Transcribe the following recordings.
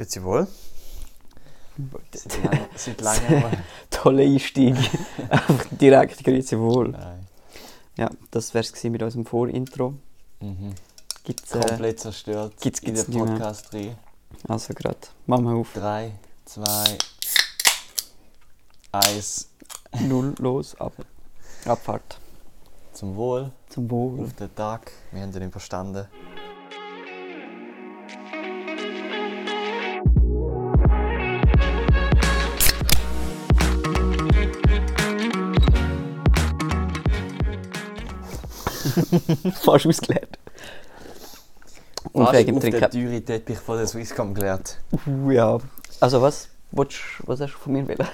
Grüezi wohl. Seit lang- Seit langem mal. Toller Einstieg. Einfach direkt grüezi wohl. Nein. Ja, das wär's gewesen mit unserem Vorintro. Mhm. Gibt's, äh, Komplett zerstört. gibt's- in gibt's den nicht mehr. Podcast rein. also gerade. Machen wir auf. 3, 2, 1. Null los, ab. Abfahrt. Zum Wohl Zum Wohl. auf den Tag. Wir haben ihn verstanden. Fast ausgeleert. Und Fast wegen auf dem den Trinken. teuren Teppich von der Swisscom gelernt. Uh, ja. Also was, willst, was hast du von mir wollen?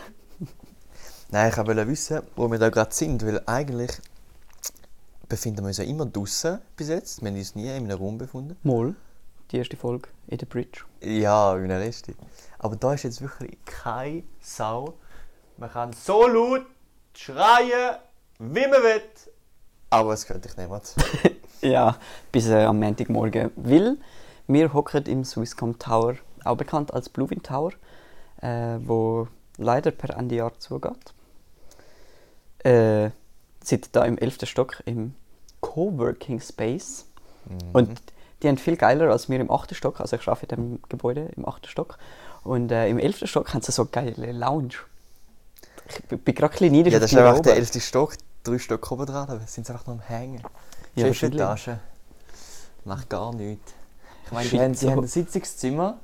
Nein, ich wollte wissen, wo wir da gerade sind, weil eigentlich befinden wir uns ja immer draußen bis jetzt. Wir haben uns nie in einem Raum befunden. Moll. Die erste Folge in der Bridge. Ja, wie eine Reste. Aber da ist jetzt wirklich keine Sau. Man kann so laut schreien, wie man will. Aber es könnte ich niemand. Ja, bis äh, am Montagmorgen. Weil wir hocken im Swisscom Tower, auch bekannt als Bluewin Tower, äh, wo leider per Ende Jahr zugeht. Äh, sind da im 11. Stock im Coworking Space. Und die haben viel geiler als wir im 8. Stock. Also ich arbeite in dem Gebäude im 8. Stock. Und äh, im 11. Stock haben sie so geile Lounge. Ich bin gerade ein bisschen neidisch Ja, das ist einfach der 11. Stock, drei Stock oben dran, aber sind sie einfach nur am Hängen. Ja, Chefetage. Macht gar nichts. Ich meine, die haben, die so. haben ein Sitzungszimmer.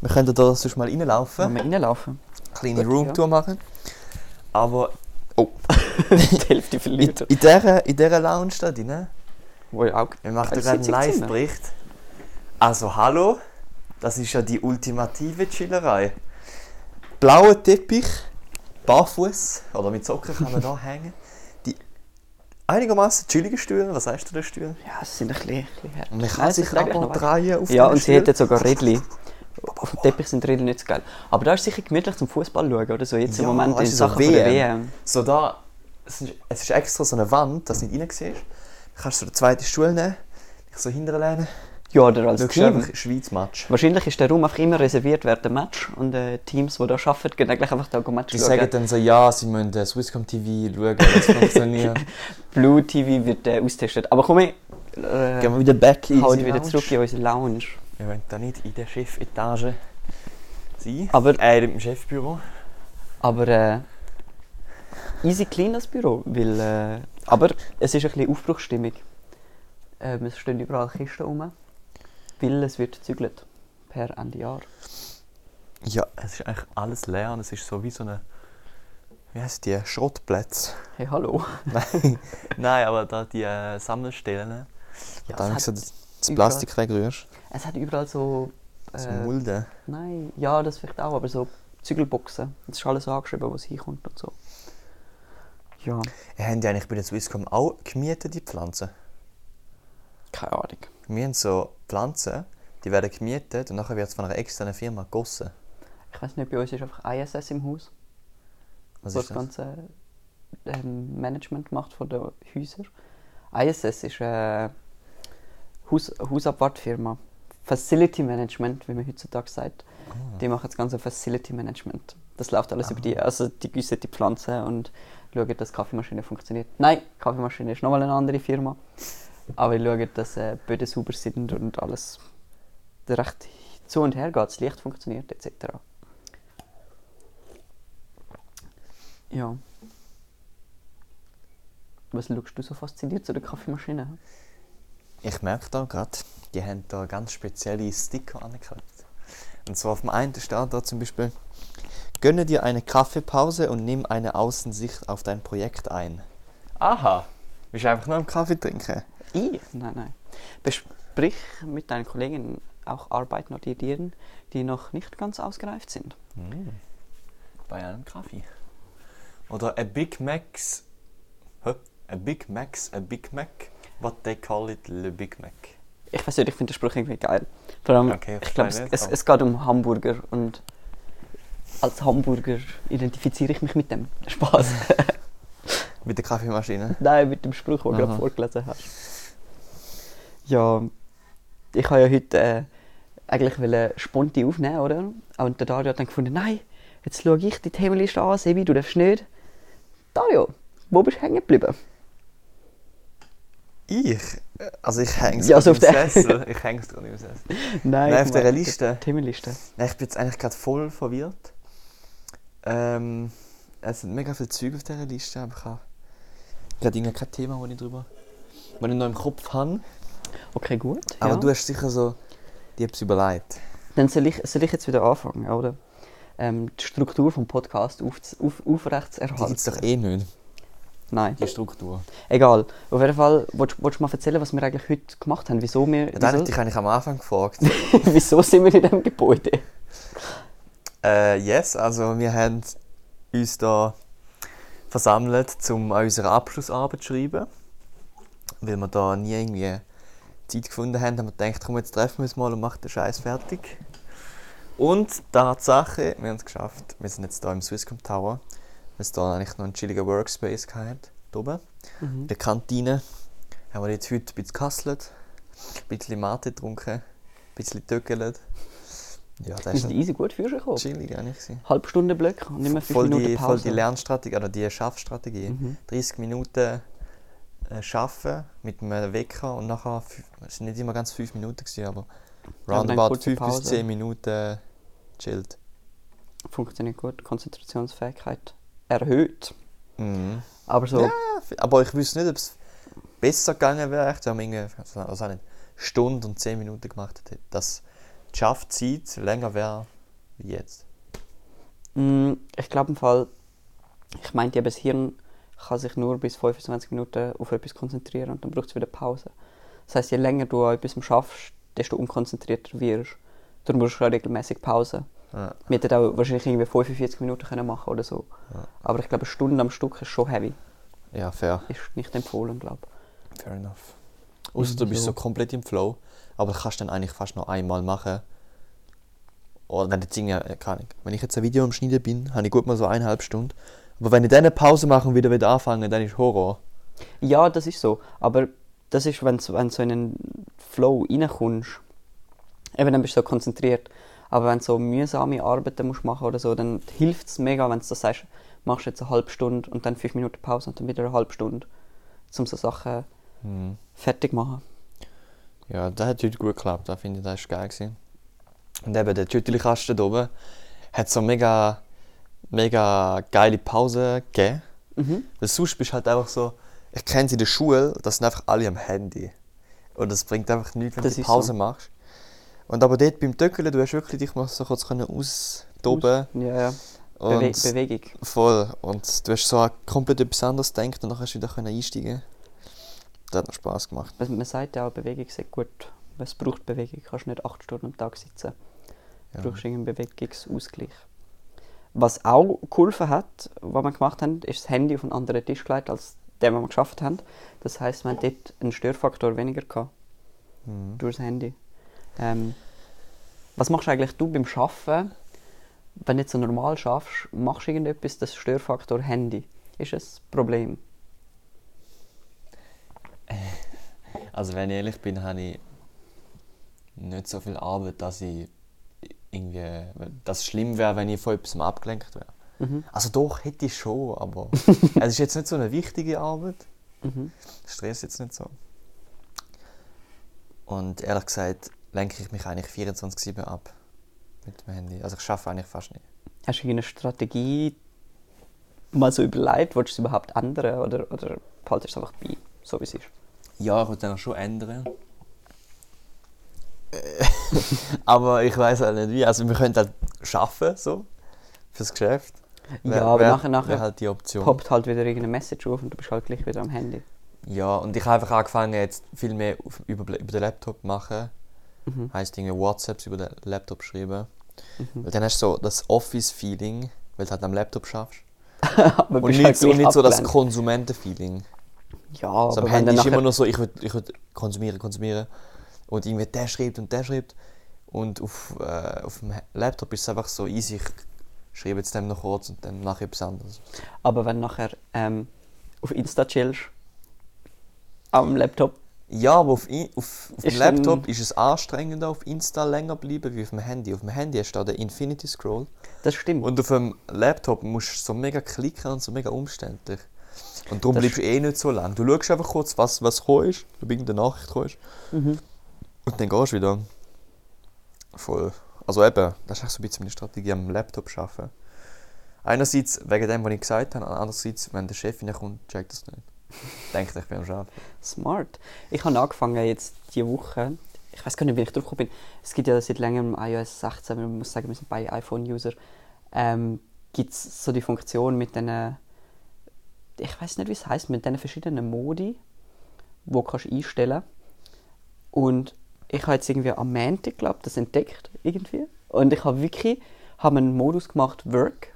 Wir könnten da sonst mal reinlaufen, Wollen wir reinlaufen? kleine Gut, Roomtour machen. Aber oh, die Hälfte in, verliert. in, dieser, in dieser Lounge da drin, Wo ja auch wir machen gerade einen. Live-Bericht. Also hallo, das ist ja die ultimative Chillerei. Blauer Teppich, barfuß oder mit Socken kann man da hängen. Einigermaßen chilligen Stühle, was sagst du den Stühlen? Ja, es sind ein bisschen, ein bisschen hart. Und man Nein, kann es sich noch weich. drehen auf Ja, und sie Stühlen. hätten sogar Rädchen. Auf dem Teppich sind Rädchen nicht so geil. Aber da ist sicher gemütlich zum Fußball schauen oder so. Jetzt Ja, im Moment in so Sachen von der WM. WM. So da, es ist, es ist extra so eine Wand, dass du nicht rein siehst. Du kannst so den zweiten Stuhl nehmen, dich so hinterlehnen. Ja, oder als Du Team. einfach Schweiz-Match. Wahrscheinlich ist der Raum einfach immer reserviert während dem Match. Und äh, Teams, die da arbeiten, gehen eigentlich einfach da go Match Die schauen. sagen dann so, ja, sie müssen äh, Swisscom TV schauen, das funktioniert. Blue TV wird äh, austestet. Aber komm, ich äh, Gehen wir wieder back in unsere wieder Lounge. zurück in unsere Lounge. Wir wollen da nicht in der Chefetage sein. Aber, Äh, im Chefbüro. aber äh, easy clean das Büro. Weil, äh, aber es ist ein bisschen Aufbruchsstimmung. Äh, es stehen überall Kisten rum. Weil es wird gezügelt. Per Ende Jahr. Ja, es ist eigentlich alles leer und es ist so wie so eine, wie heisst die, Schrottplätze. Hey, hallo. Nein, Nein aber da die äh, Sammelstellen. Ja, da so das, das Plastik wegrührst. Es hat überall so. Äh, Mulden. nein, ja, das vielleicht auch, aber so Zügelboxen. Es ist alles angeschrieben, was hinkommt und so. Ja, Ja, haben die eigentlich bei der Swisscom auch gemietet, die Pflanzen? keine Ahnung. Wir haben so Pflanzen, die werden gemietet und nachher wird es von einer externen Firma gegossen. Ich weiß nicht, bei uns ist einfach ISS im Haus, Was wo ist das ganze ähm, Management macht von den Häusern. ISS ist eine Haus Hausabwartfirma. Facility Management, wie man heutzutage sagt. Ah. Die machen das ganze Facility Management. Das läuft alles über die. Also die gießen die Pflanzen und schauen, dass die Kaffeemaschine funktioniert. Nein, die Kaffeemaschine ist nochmal eine andere Firma. Aber die schauen, dass äh, die Böden sauber sind und alles recht zu und her geht, das Licht funktioniert etc. Ja. Was schaust du so fasziniert zu der Kaffeemaschine? Ich merke da gerade, die haben da ganz spezielle Sticker angeklebt. Und zwar auf dem einen steht da zum Beispiel, gönne dir eine Kaffeepause und nimm eine Außensicht auf dein Projekt ein. Aha, willst du einfach nur einen Kaffee trinken? Ich? Nein, nein. Besprich mit deinen Kollegen auch Arbeiten oder Ideen, die noch nicht ganz ausgereift sind. Bei einem Kaffee. Oder a Big Macs. Hä? A Big Macs, a Big Mac. What they call it, le Big Mac. Ich weiß nicht, ich finde den Spruch irgendwie geil. Vor allem, Okay, ich glaube, es, es, es geht um Hamburger und als Hamburger identifiziere ich mich mit dem. Spaß. Mit der Kaffeemaschine. Nein, mit dem Spruch, den du gerade vorgelesen hast. Ja, ich habe ja heute äh, eigentlich wollen spontan aufnehmen, oder? Und der Dario hat dann gefunden, nein, jetzt schaue ich die Themenliste an, Sebi, du darfst nicht. Dario, wo bist du hängen geblieben? Ich? Also ich hänge es Ja, ja, so im der- Sessel. Ich hänge es gerade im Sessel. Nein, Nein, auf meine, Liste. Themenliste. Nein, ich bin jetzt eigentlich gerade voll verwirrt. Ähm, es sind mega viele Züge auf dieser Liste, aber ich habe gerade kein Thema, wo ich drüber... Wenn ich noch im Kopf habe. Okay, gut. Aber ja. du hast sicher so... Die etwas überlegt. Dann soll ich, soll ich jetzt wieder anfangen, oder? Ähm, die Struktur vom Podcast auf, auf, aufrecht zu Die erhalten. gibt es doch eh nicht, Nein, die Struktur. egal. Auf jeden Fall, willst, willst du mal erzählen, was wir eigentlich heute gemacht haben? Wieso, wir, Ja, da hätte ich dich eigentlich am Anfang gefragt. wieso sind wir in diesem Gebäude? Äh, yes, also wir haben uns da versammelt, um an unserer Abschlussarbeit zu schreiben. Weil wir da nie irgendwie Zeit gefunden haben, haben wir gedacht, komm, jetzt treffen wir uns mal und machen den Scheiß fertig. Und Tatsache, wir haben es geschafft. Wir sind jetzt hier im Swisscom Tower, weil es da eigentlich noch einen chilligen Workspace gehabt hier oben. In der Kantine haben wir jetzt heute ein bisschen gehustelt, ein bisschen Mate getrunken, ein bisschen töckelt. Ja, das Wir sind easy gut für gekommen. chillig eigentlich. gewesen. Halbstunde Blöcke und nicht mehr fünf Voll Minuten die, voll Pause. die Lernstrategie, oder die Schaffstrategie. Mhm. 30 Minuten äh, schaffen mit einem Wecker und nachher, es sind nicht immer ganz 5 Minuten, gewesen, aber Ja, roundabout kurze 5 bis Pause. 10 Minuten chillt. Funktioniert gut, Konzentrationsfähigkeit erhöht. Mhm. Aber so, Ja, aber ich wüsste nicht, ob es besser gegangen wäre. Ich habe irgendwie, also nicht, Stunde und 10 Minuten gemacht, hätte, dass die Schaffzeit länger wäre wie jetzt. mh, ich glaube im Fall, ich meinte eben, das Hirn kann sich nur bis 25 Minuten auf etwas konzentrieren und dann braucht es wieder Pause. Das heißt, je länger du an etwas schaffst, desto unkonzentrierter wirst. Darum brauchst du auch regelmäßig Pause. Ja. Wir hätten auch wahrscheinlich irgendwie 45 Minuten können machen oder so. Ja. Aber ich glaube, eine Stunde am Stück ist schon heavy. ja, fair. Ist nicht empfohlen, glaube Fair enough. Außer du bist so. so komplett im Flow, aber das kannst du dann eigentlich fast noch einmal machen. Oder wenn jetzt irgendwie, keine Ahnung, wenn ich jetzt ein Video am Schneiden bin, habe ich gut mal so eineinhalb Stunden. Aber wenn ich dann eine Pause mache und wieder wieder anfange, dann ist Horror. Ja, das ist so. Aber das ist, wenn du so in einen Flow reinkommst, eben dann bist du so konzentriert. Aber wenn du so mühsame Arbeiten musst machen oder so, dann hilft es mega, wenn du so sagst, machst jetzt eine halbe Stunde und dann fünf Minuten Pause und dann wieder eine halbe Stunde, um so Sachen Hm. fertig zu machen. Ja, das hat heute gut geklappt, das finde ich, das war geil. Gewesen. Und eben der Tüteli-Kasten da oben hat so mega, mega geile Pause gegeben. Mhm. Weil sonst bist du halt einfach so, ich kenne es in der Schule, das sind einfach alle am Handy. Und das bringt einfach nichts, wenn Das du Pause so. machst. Und aber dort beim Töckeln, du hast wirklich dich mal so kurz können austoben Ja, ja. Bewe und Bewegung. voll. Und du hast so komplett etwas anderes gedacht und dann hast du wieder können einsteigen. Das hat noch Spaß gemacht. Man man sagt ja auch, Bewegung ist gut. Es braucht Bewegung. Du kannst nicht acht Stunden am Tag sitzen. Du Ja. brauchst irgendeinen Bewegungsausgleich. Was auch geholfen hat, was wir gemacht haben, ist das Handy auf einen anderen Tisch gelegt, als den, den wir geschafft haben. Das heisst, wir haben dort einen Störfaktor weniger gehabt, Mhm. durch das Handy. Ähm, was machst du eigentlich du beim Arbeiten, wenn du jetzt so normal schaffst, machst du irgendetwas, das Störfaktor Handy? Ist es ein Problem? Also wenn ich ehrlich bin, habe ich nicht so viel Arbeit, dass ich irgendwie, dass es schlimm wäre, wenn ich von etwas abgelenkt wäre. Mhm. Also doch, hätte ich schon, aber es ist jetzt nicht so eine wichtige Arbeit. Mhm. Stress jetzt nicht so. Und ehrlich gesagt lenke ich mich eigentlich 24-7 ab mit dem Handy. Also ich schaffe eigentlich fast nicht. Hast du irgendeine Strategie mal so überlegt? Willst du es überhaupt ändern oder, oder behaltest du es einfach bei, so wie es ist? Ja, ich würde dann auch schon ändern. aber ich weiß halt nicht wie. Also wir können halt schaffen so fürs Geschäft. Ja, aber wär- nachher- nachher wär halt die Option. Poppt halt wieder irgendeine Message auf und du bist halt gleich wieder am Handy. Ja, und ich habe einfach angefangen jetzt viel mehr auf, über, über den Laptop machen. Mhm. Heißt irgendwie WhatsApps über den Laptop schreiben. Mhm. Weil dann hast du so das Office-Feeling, weil du halt am Laptop schaffst. Und nicht, halt so, nicht so das. Konsumenten-Feeling. Ja, Also aber am Handy ist immer nur so, ich will, ich will konsumieren, konsumieren. Und irgendwie der schreibt und der schreibt. Und auf, äh, auf dem Laptop ist es einfach so easy, ich schreibe jetzt dem noch kurz und dann nachher etwas anderes. Aber wenn nachher ähm, auf Insta chillst, am Laptop, Ja, aber auf, auf, auf dem Laptop ist es anstrengender, auf Insta länger bleiben wie auf dem Handy. Auf dem Handy hast du da den Infinity Scroll. Das stimmt. Und auf dem Laptop musst du so mega klicken und so mega umständlich. Und darum Das bleibst du eh nicht so lang. Du schaust einfach kurz, was, was gekommen ist, ob irgendeine Nachricht gekommen ist. Mhm. Und dann gehst du wieder. Voll. Also eben, das ist echt so ein bisschen meine Strategie am Laptop arbeiten. Einerseits wegen dem, was ich gesagt habe, andererseits, wenn der Chef reinkommt, checkt das nicht. Denkt, ich bin am Arbeiten. Smart. Ich habe angefangen jetzt diese Woche. Ich weiß gar nicht, wie ich drauf gekommen bin. Es gibt ja seit längerem iOS 16, man muss sagen, wir sind beide iPhone-User. Ähm, gibt es so die Funktion mit diesen, ich weiß nicht, wie es heißt, mit diesen verschiedenen Modi, wo kannst du einstellen. Und ich habe jetzt irgendwie am Montag, glaube das entdeckt irgendwie. Und ich habe wirklich habe einen Modus gemacht, Work,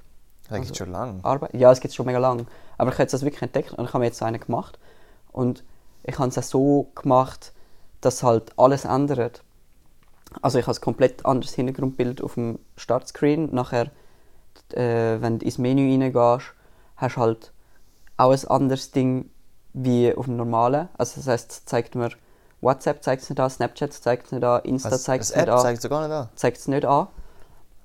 Das gibt Also- schon lange. Arbeit. Ja, es gibt es schon mega lang. Aber ich habe jetzt das wirklich entdeckt und ich habe mir jetzt so einen gemacht. Und ich habe es auch so gemacht, dass halt alles ändert. Also ich habe ein komplett anderes Hintergrundbild auf dem Startscreen. Nachher, äh, wenn du ins Menü reingehst, hast du halt auch ein anderes Ding wie auf dem normalen. Also das heißt, es zeigt mir WhatsApp zeigt es nicht an, Snapchat zeigt es nicht an, Insta zeigt es nicht App an, zeigt es gar nicht an. zeigt es nicht an.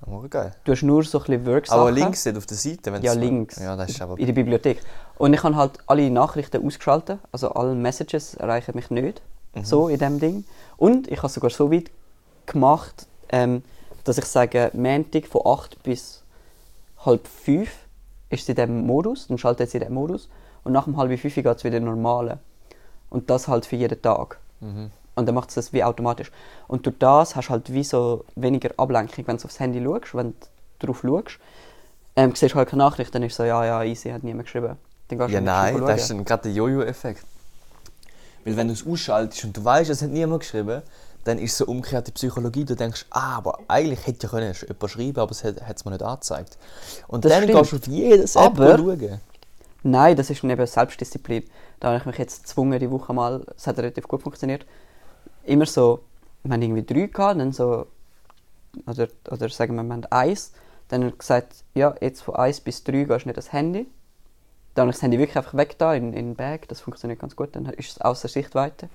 Aber geil. Du hast nur so ein bisschen work Aber links nicht auf der Seite, wenn Ja, links. Ja, das ist aber. in der Bibliothek. Und ich habe halt alle Nachrichten ausgeschaltet, also alle Messages erreichen mich nicht, Mhm. so in dem Ding. Und ich habe sogar so weit gemacht, ähm, dass ich sage, Montag von 8 bis halb 5 ist sie in diesem Modus, dann schaltet sie in diesem Modus und nach dem halb 5 geht es wieder normale. Und das halt für jeden Tag. Mhm. Und dann macht es das wie automatisch. Und durch das hast du halt wie so weniger Ablenkung, wenn du aufs Handy schaust, wenn du drauf schaust. Ähm, siehst du halt keine Nachricht, dann ist so, ja, ja, easy, hat niemand geschrieben. Dann gehst du Ja, halt nein, das ist dann gerade der Jojo-Effekt. Weil wenn du es ausschaltest und du weißt, es hat niemand geschrieben, dann ist so umgekehrt die Psychologie. Du denkst, ah, aber eigentlich hätte ja können jemand schreiben, aber es hat es mir nicht angezeigt. Und Das dann stimmt. gehst du auf jedes App Aber- schauen. Nein, das ist eben Selbstdisziplin. Da habe ich mich jetzt gezwungen, die Woche mal, es hat relativ gut funktioniert, immer so, wir haben irgendwie drei gehabt, dann so, oder, oder sagen wir, wir haben eins, dann habe ich gesagt, ja, jetzt von eins bis drei gehst du nicht das Handy. Dann habe ich das Handy wirklich einfach weg da in, in den Bag, das funktioniert ganz gut, dann ist es außer Sichtweite.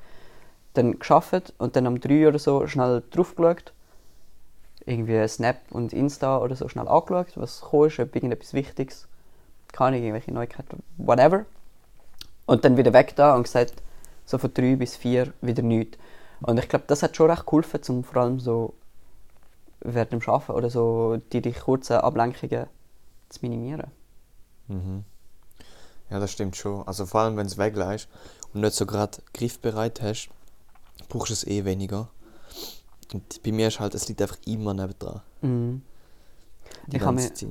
Dann geschafft und dann um drei oder so schnell drauf geschaut. Irgendwie Snap und Insta oder so schnell angeschaut, was gekommen ist, ob irgendetwas Wichtiges keine irgendwelche Neuigkeiten, whatever. Und dann wieder weg da und gesagt, so von drei bis vier wieder nichts. Und ich glaube, das hat schon recht geholfen, um vor allem so während dem Arbeiten oder so die, die kurzen Ablenkungen zu minimieren. Mhm. Ja, das stimmt schon. Also vor allem, wenn es weglässt und nicht so gerade griffbereit hast, brauchst du es eh weniger. Und bei mir ist halt, es liegt einfach immer nebendran. Mhm. Die Ich ganze Zeit.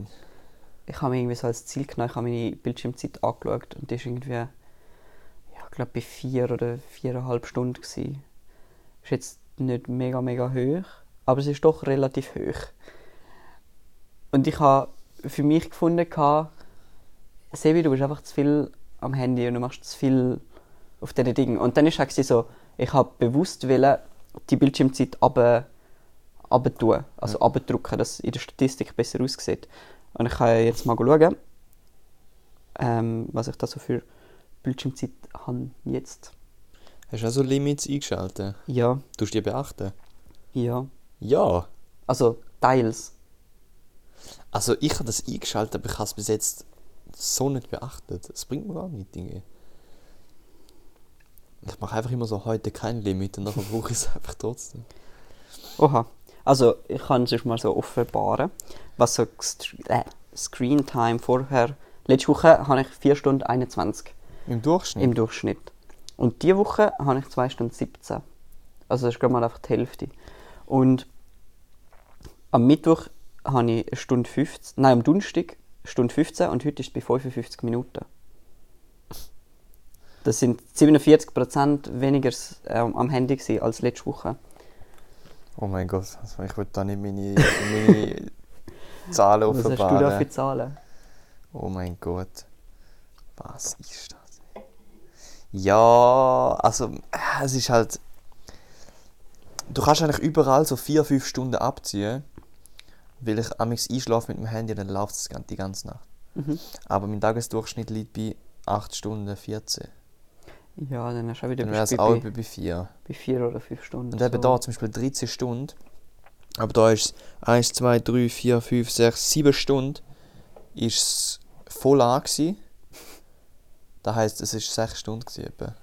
Ich habe mir irgendwie so als Ziel genommen, ich habe meine Bildschirmzeit angeschaut und die ist irgendwie, ja, ich glaube bei vier oder viereinhalb Stunden gewesen. Ist jetzt nicht mega, mega hoch, aber es ist doch relativ hoch. Und ich habe für mich gefunden, Sebi, du bist einfach zu viel am Handy und du machst zu viel auf diesen Dingen. Und dann ist es so, ich habe bewusst wollen, die Bildschirmzeit runter, runter tun, also abdrücken, dass es in der Statistik besser aussieht. Und ich kann jetzt mal schauen, ähm, was ich da so für Bildschirmzeit habe jetzt. Hast du auch so Limits eingeschaltet? Ja, Tust du die beachten? ja. Ja. Also teils. Also ich habe das eingeschaltet, aber ich habe es bis jetzt so nicht beachtet. Es bringt mir gar nichts. Dinge. Ich mache einfach immer so heute kein Limit und dann brauche ich es einfach trotzdem. Oha. Also ich kann es mal so offenbaren, was so äh, Screen Time vorher. Letzte Woche habe ich 4 Stunden 21 Im Durchschnitt? im Durchschnitt. Und diese Woche habe ich 2 Stunden 17. Also das ist gerade mal einfach die Hälfte. Und am Mittwoch habe ich eine Stunde 15, nein am Donnerstag Stunde 15 und heute ist es bei 55 Minuten. Das sind 47% weniger ähm, am Handy als letzte Woche. Oh mein Gott, also ich will da nicht meine, meine Zahlen Was hast du da offenbaren. für Zahlen? Oh mein Gott. Was ist das? Ja, also äh, es ist halt. Du kannst eigentlich überall so 4-5 Stunden abziehen. Weil ich amigs einschlafe mit dem Handy, dann läuft es die ganze Nacht. Mhm. Aber mein Tagesdurchschnitt liegt bei 8 Stunden 14. Ja, dann hast du auch wieder Dann wäre es auch bei, bei 4. bei vier oder fünf Stunden. Und eben so. da zum Beispiel 13 Stunden. Aber da ist es 1, 2, 3, 4, 5, 6, 7 Stunden ist es voll an gewesen. Das heisst, es war 6 Stunden gewesen, etwa.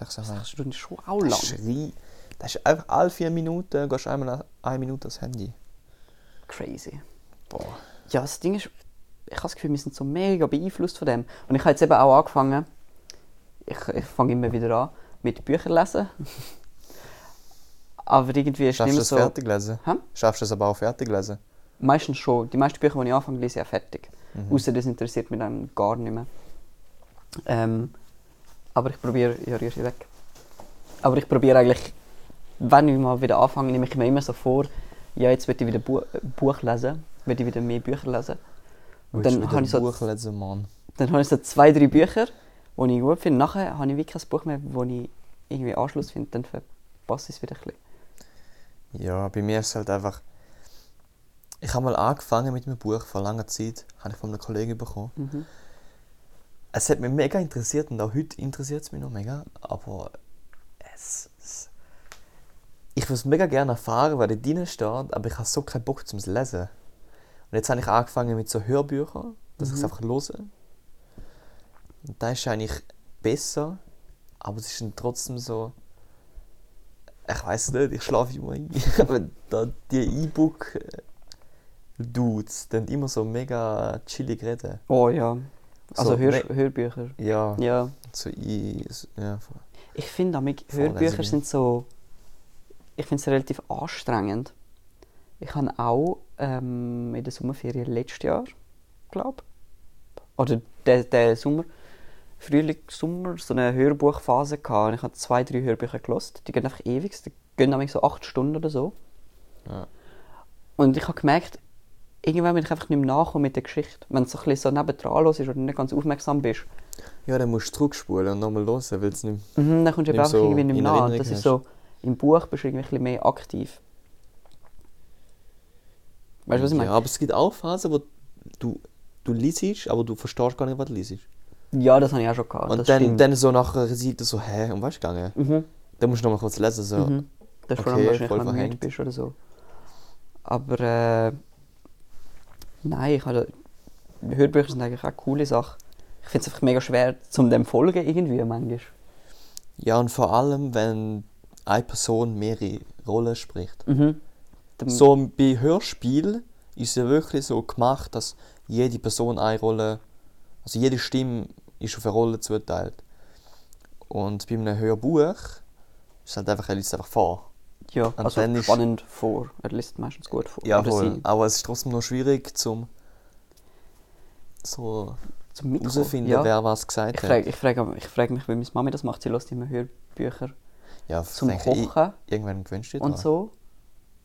6,5. Sechs Stunden ist schon auch Das lang. ist, rei- das ist einfach alle 4 Minuten gehst du einmal eine Minute ans Handy. Crazy. Boah. Ja, das Ding ist, ich habe das Gefühl, wir sind so mega beeinflusst von dem. Und ich habe jetzt eben auch angefangen, ich, ich fange immer wieder an, mit Büchern lesen. Aber irgendwie ist es Schaffst nicht du mehr so... fertig lesen? Hä? Schaffst du es aber auch fertig lesen? Meistens schon. Die meisten Bücher, die ich anfange, lese ich auch fertig. Mhm. Außer das interessiert mich dann gar nicht mehr. Ähm, aber ich probiere... Ja, rühr sie weg. Aber ich probiere eigentlich, wenn ich mal wieder anfange, nehme ich mir immer so vor, ja, jetzt will ich wieder Bu Buch lesen, will ich wieder mehr Bücher lesen. Und du dann habe ich so Buch lesen, Mann. Dann habe ich so zwei, drei Bücher, die ich gut finde. Nachher habe ich wirklich kein Buch mehr, wo ich irgendwie Anschluss finde. Dann verpasse ich es wieder ein bisschen. Ja, bei mir ist es halt einfach. Ich habe mal angefangen mit einem Buch vor langer Zeit, habe ich von einem Kollegen bekommen. Mhm. Es hat mich mega interessiert und auch heute interessiert es mich noch mega, aber es, es ich würde es mega gerne erfahren, was da drin steht, aber ich habe so keinen Bock zum Lesen. Und jetzt habe ich angefangen mit so Hörbüchern, dass ich es Mhm. einfach höre. Und das ist eigentlich besser, aber es ist dann trotzdem so. Ich weiß nicht, ich schlafe immer ein. aber da, die E-Book-Dudes, die immer so mega chillig reden. Oh ja. Also So, Hör Hörbücher. Ja, Ja. so i, ja, voll. Ich finde. Hörbücher sind so. Ich finde es relativ anstrengend. Ich habe auch ähm, in der Sommerferien letztes Jahr, glaube oder der, der Sommer, Frühling, Sommer, so eine Hörbuchphase gehabt. Und ich habe zwei, drei Hörbücher gelost. Die gehen einfach ewig. Die gehen nämlich so acht Stunden oder so. Ja. Und ich habe gemerkt, irgendwann bin ich einfach nicht mehr nachkommen mit der Geschichte. Wenn du so ein bisschen so nebendran hörst oder nicht ganz aufmerksam bist, Ja, dann musst du zurückspulen und nochmal hören, weil es nicht mhm, dann kommst du eben einfach so irgendwie nicht mehr nach. Erinnerung Das ist so, im Buch bist du irgendwie ein bisschen mehr aktiv. Weißt du, was ich Ja, meine? aber es gibt auch Phasen, wo du, du liest, aber du verstehst gar nicht, was du liest. Ja, das habe ich auch schon gehabt. Und das dann, stimmt. dann so nach einer Seite so, hä, um was ist gegangen? Mhm. Dann musst du nochmal kurz lesen, so. Mhm. Das ist vor allem okay, wahrscheinlich, voll wenn du müde bist oder so. Aber äh, nein, ich habe, Hörbücher sind eigentlich auch eine coole Sache. Ich finde es einfach mega schwer, zum dem folgen irgendwie manchmal. Ja, und vor allem, wenn eine Person mehrere Rollen spricht. Mhm. So bei Hörspiel ist es ja wirklich so gemacht, dass jede Person eine Rolle, also jede Stimme ist auf eine Rolle zuteilt. Und bei einem Hörbuch ist es halt einfach, er liest einfach vor. Ja, Und also dann ist- spannend vor. Er liest meistens gut vor. Ja, voll. Aber es ist trotzdem noch schwierig zum so Zum herausfinden, ja. wer was gesagt Ich hat. frage ich frag, ich frag mich, wie meine Mami das macht. Sie lässt immer Hörbücher ja, zum denke ich, Kochen Irgendwann gewünscht und so.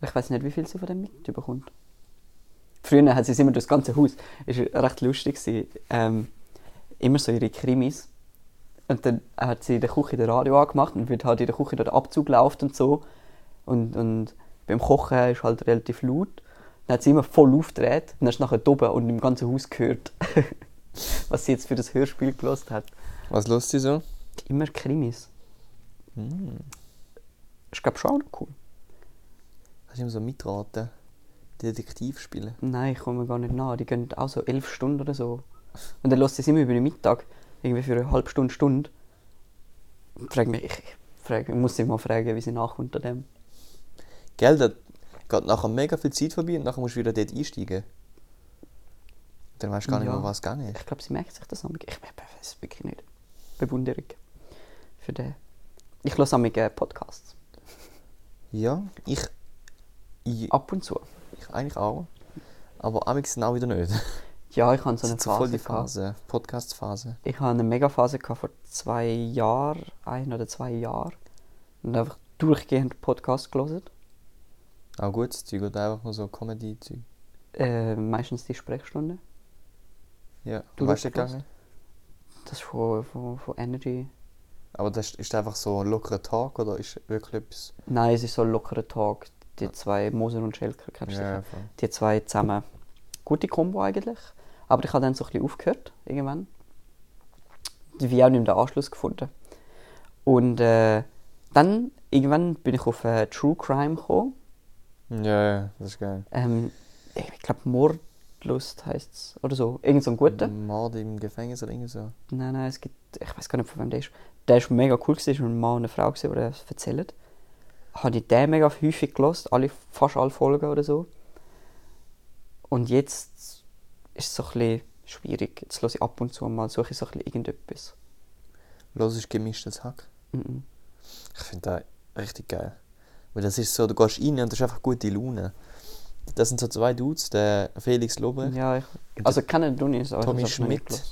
Ich weiß nicht, wie viel sie von dem mitbekommt. Früher hat sie es immer durch das ganze Haus. Es war recht lustig. Ähm, immer so ihre Krimis. Und dann hat sie in der Küche das Radio angemacht und wird halt in der Küche der Abzug läuft und so. Und, und beim Kochen ist halt relativ laut. Dann hat sie immer voll aufgedreht und dann ist nachher oben und im ganzen Haus gehört, was sie jetzt für das Hörspiel gelost hat. Was lust du so? Immer Krimis. Hm. Ist glaube schon auch noch cool. Kannst du immer so mitraten? Detektiv spielen? Nein, ich komme gar nicht nach. Die gehen auch so elf Stunden oder so. Und dann lässt sie es immer über den Mittag, irgendwie für eine halbe Stunde, Stunde. Ich frage mich, ich, frage, ich muss sie mal fragen, wie sie nachkommt an dem. Gell, da geht nachher mega viel Zeit vorbei und nachher musst du wieder dort einsteigen. Dann weißt du gar nicht Ja. mehr, was gegangen ist. Ich glaube, sie merkt sich das am Ich weiß es wirklich nicht. Bewunderung für den. Ich höre am äh, Podcasts. Ja, ich, ich, Ab und zu. Ich eigentlich auch. Aber amix auch wieder nicht. Ja, ich habe so eine so voll die Phase. Phase, Podcast-Phase. Ich habe eine Mega-Phase vor zwei Jahren, ein oder zwei Jahren. Und einfach durchgehend Podcast gelesen. Auch gutes Zeug oder einfach nur so Comedy-Zeug. Äh, meistens die Sprechstunde. Ja, Du weißt du gegangen? Das ist von, von, von Energy. Aber das ist, ist einfach so ein lockerer Talk oder ist wirklich etwas. Nein, es ist so ein lockerer Talk. Die zwei, Moser und Schelker, kennst du Ja, sicher. Die zwei zusammen. Gute Kombo eigentlich. Aber ich habe dann so ein bisschen aufgehört, irgendwann. Wie auch nicht mehr den Anschluss gefunden. Und äh, dann, irgendwann bin ich auf äh, True Crime gekommen. Ja, ja, das ist geil. Ähm, ich glaube, Mordlust heisst es. Oder so. Irgend so ein guter. Mord im Gefängnis oder irgendwie so. Nein, nein, es gibt. Ich weiß gar nicht, von wem der ist. Der ist mega cool, gewesen, es war ein Mann und eine Frau, gewesen, die das erzählen. Habe ich den mega häufig gelost, alle, fast alle Folgen oder so. Und jetzt ist es so ein bisschen schwierig. Jetzt höre ich ab und zu mal, suche ich so ein bisschen irgendetwas. Los ist gemischtes Hack. Mhm. Ich finde das richtig geil. Weil das ist so, du gehst rein und das ist einfach gute Laune. Das sind so zwei Dudes, der Felix Lobrecht. Ja, ich, also kennen du nicht, aber Tommy ich Schmidt.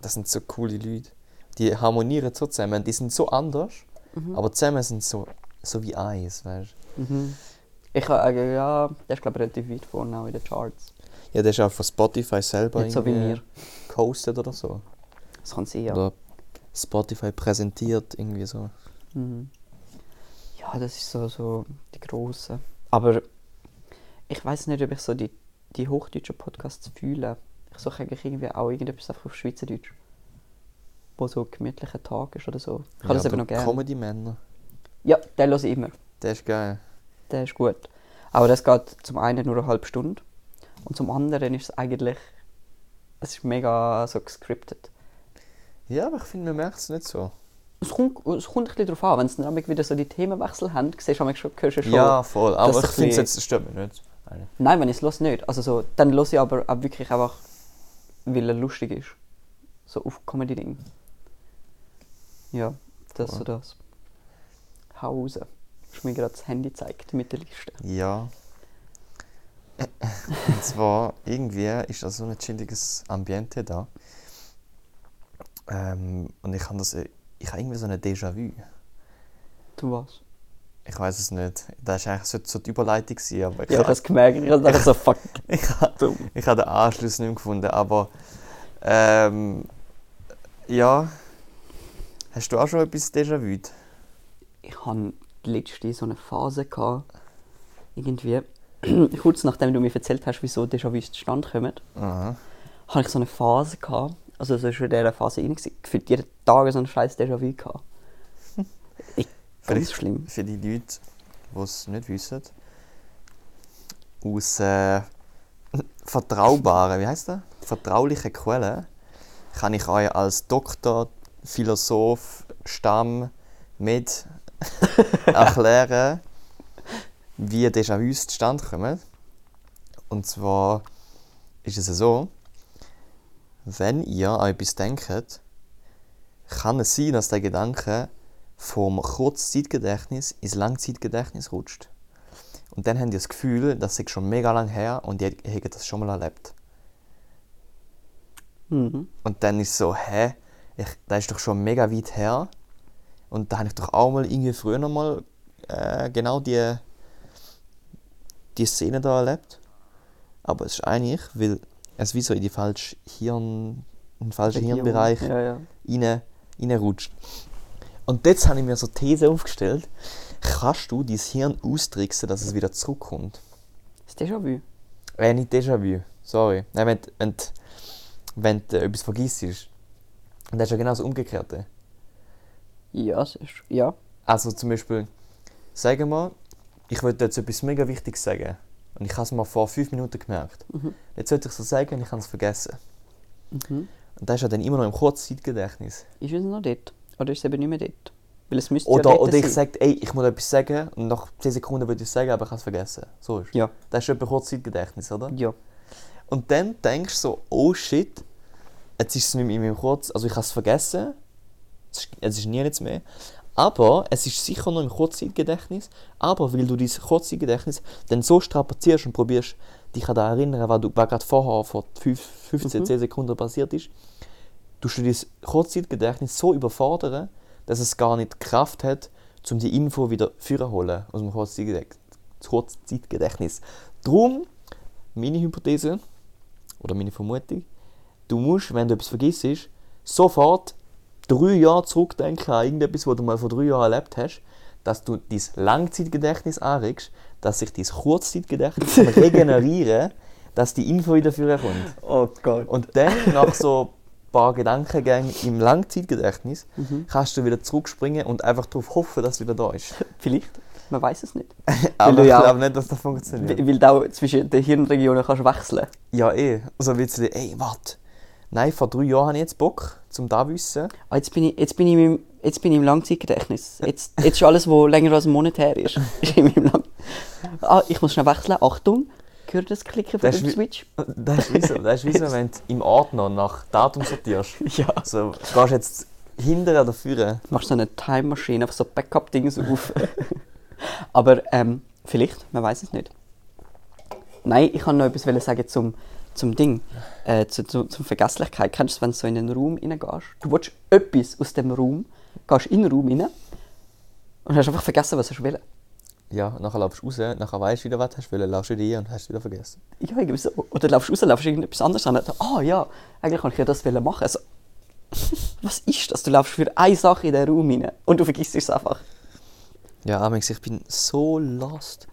Das sind so coole Leute. Die harmonieren so zusammen. Die sind so anders, Mhm. aber zusammen sind so, so wie Eis, weißt du? Mhm. Ich äh, ja, der ist glaube ich relativ weit vorne auch in den Charts. Ja, der ist auch von Spotify selber Nicht so wie mir. gehostet oder so. Das kann sein, ja. Oder Spotify präsentiert, irgendwie so. Mhm. Ja, das ist so, so die grossen. Aber ich weiß nicht, ob ich so die, die hochdeutschen Podcasts fühle. Ich suche eigentlich irgendwie auch irgendetwas einfach auf Schweizerdeutsch. Wo so ein gemütlicher Tag ist oder so. Ich habe das eben noch gerne. Comedy-Männer, Ja, den höre ich immer. der ist geil. Der ist gut. Aber das geht zum einen nur eine halbe Stunde. Und zum anderen ist es eigentlich. Es ist mega so gescriptet. Ja, aber ich finde, man merkt es nicht so. Es kommt, es kommt ein bisschen darauf an, wenn sie dann wieder so die Themenwechsel haben, siehst du schon, hörst du schon. Ja, voll. Aber ich finde es jetzt, das stört mich nicht. Nein, wenn ich es los nicht. Also so, dann los ich aber auch wirklich einfach, weil er lustig ist. So auf Comedy-Ding. Ja, das ist so das. Hause. Hast mir gerade das Handy gezeigt mit der Liste. Ja. Und zwar, irgendwie ist da so ein chilliges Ambiente da. Ähm, und ich habe das, ich habe irgendwie so ein Déjà-vu. Du was? Ich weiß es nicht. Das war eigentlich so, die Überleitung, gewesen, aber ich Ja, ich habe es gemerkt. Ich habe gedacht so, fuck. ich habe ich habe den Anschluss nicht mehr gefunden. Aber ähm, ja. Hast du auch schon etwas Déjà-vu? Ich hatte letzte so eine Phase gehabt, irgendwie, kurz nachdem du mir erzählt hast, wieso Déjà-vu zustande kommen, Aha. hatte ich so eine Phase gehabt, also so schon in dieser Phase rein, gefühlt jeden Tag so einen scheiß Déjà-vu gehabt. Ich, ganz schlimm. Für die Leute, die es nicht wissen. Aus äh, vertraubaren, wie heißt das? Vertraulichen Quellen kann ich euch als Doktor, Philosoph, Stamm, Med erklären, wie Déjà-vus zustande kommen. Und zwar ist es so, wenn ihr an etwas denkt, kann es sein, dass der Gedanke vom Kurzzeitgedächtnis ins Langzeitgedächtnis rutscht. Und dann haben die das Gefühl, das ist schon mega lang her und die haben das schon mal erlebt. Mhm. Und dann ist so, hä, ich, das ist doch schon mega weit her. Und da habe ich doch auch mal irgendwie früher noch mal äh, genau die, die Szene da erlebt. Aber es ist eigentlich, weil es wie so in die falsche Hirn, in den falschen. Hirnbereich Ja, ja. rein, reinrutscht. Und jetzt habe ich mir so eine These aufgestellt. Kannst du dein Hirn austricksen, dass es wieder zurückkommt? Das Déjà-vu. Äh, nicht Déjà-vu, sorry. Nein, wenn, du- wenn, wenn du etwas vergisst. Und das ist ja genau das Umgekehrte. Ja, es ist. Ja. Also zum Beispiel, sagen wir, ich wollte jetzt etwas mega Wichtiges sagen. Und ich habe es mir vor fünf Minuten gemerkt. Mhm. Jetzt sollte ich es so sagen und ich habe es vergessen. Mhm. Und das ist ja dann immer noch im Kurzzeitgedächtnis. Ist es noch dort? Oder ist es eben nicht mehr dort? Weil es müsste Oder, ja oder ich sein. sage, ey, ich muss etwas sagen und nach 10 Sekunden würde ich es sagen, aber ich habe es vergessen. So ist Ja. Das ist etwa Kurzzeitgedächtnis, oder? Ja. Und dann denkst du so, oh shit, jetzt ist es nicht mehr in meinem Kurz, also ich habe es vergessen, es ist, nie nichts mehr. Aber es ist sicher noch im Kurzzeitgedächtnis, aber weil du dein Kurzzeitgedächtnis dann so strapazierst und probierst, dich an das erinnern, was, du- was gerade vorher vor 5, 15, Mhm. 10 Sekunden passiert ist, tust du dein Kurzzeitgedächtnis so überfordern, dass es gar nicht die Kraft hat, um die Info wieder vorzuholen aus dem Kurzzeitgedächt- Kurzzeitgedächtnis. Darum, meine Hypothese, oder meine Vermutung, du musst, wenn du etwas vergisst, sofort drei Jahre zurückdenken an irgendetwas, was du mal vor drei Jahren erlebt hast, dass du dein Langzeitgedächtnis anregst, dass sich dein Kurzzeitgedächtnis regenerieren dass die Info wieder vorkommt. Oh Gott. Und dann, nach so paar Gedankengänge im Langzeitgedächtnis, Mhm. kannst du wieder zurückspringen und einfach darauf hoffen, dass es wieder da ist. Vielleicht. Man weiß es nicht. Aber ich ja- glaube nicht, dass das funktioniert. Weil du auch zwischen den Hirnregionen kannst wechseln Ja, eh. So wie du, ey, warte. Nein, vor drei Jahren habe ich jetzt Bock, zum da zu wissen. ah, jetzt, bin ich, jetzt, bin ich im, jetzt bin ich im Langzeitgedächtnis. Jetzt, jetzt ist alles, was länger als ein Monat her ist. ist in meinem Lang ah, ich muss schnell wechseln. Achtung, hört das Klicken von Das dem Switch? Das ist wie so, das ist wie so wenn du im Ordner nach Datum sortierst. Ja. So, du gehst jetzt hinten oder vorne. machst so eine Time Machine, einfach so Backup-Dings auf. Aber ähm, vielleicht, man weiß es nicht. Nein, ich kann noch etwas sagen zum, zum Ding, äh, zu, zu, zum Vergesslichkeit. Kennst du es, wenn du so in einen Raum reingehst? Du willst etwas aus dem Raum, gehst in den Raum rein und hast einfach vergessen, was du willst. Ja, nachher laufst du raus, nachher weißt du wieder, was du hast wollen, laufst du wieder rein und hast es wieder vergessen. Ja, irgendwie so. Oder laufst du raus, laufst irgendetwas anderes an. Ah ja, eigentlich kann ich ja das machen. Also, was ist das? Du laufst für eine Sache in den Raum rein und du vergisst es einfach. Ja, Amix, ich bin so lost.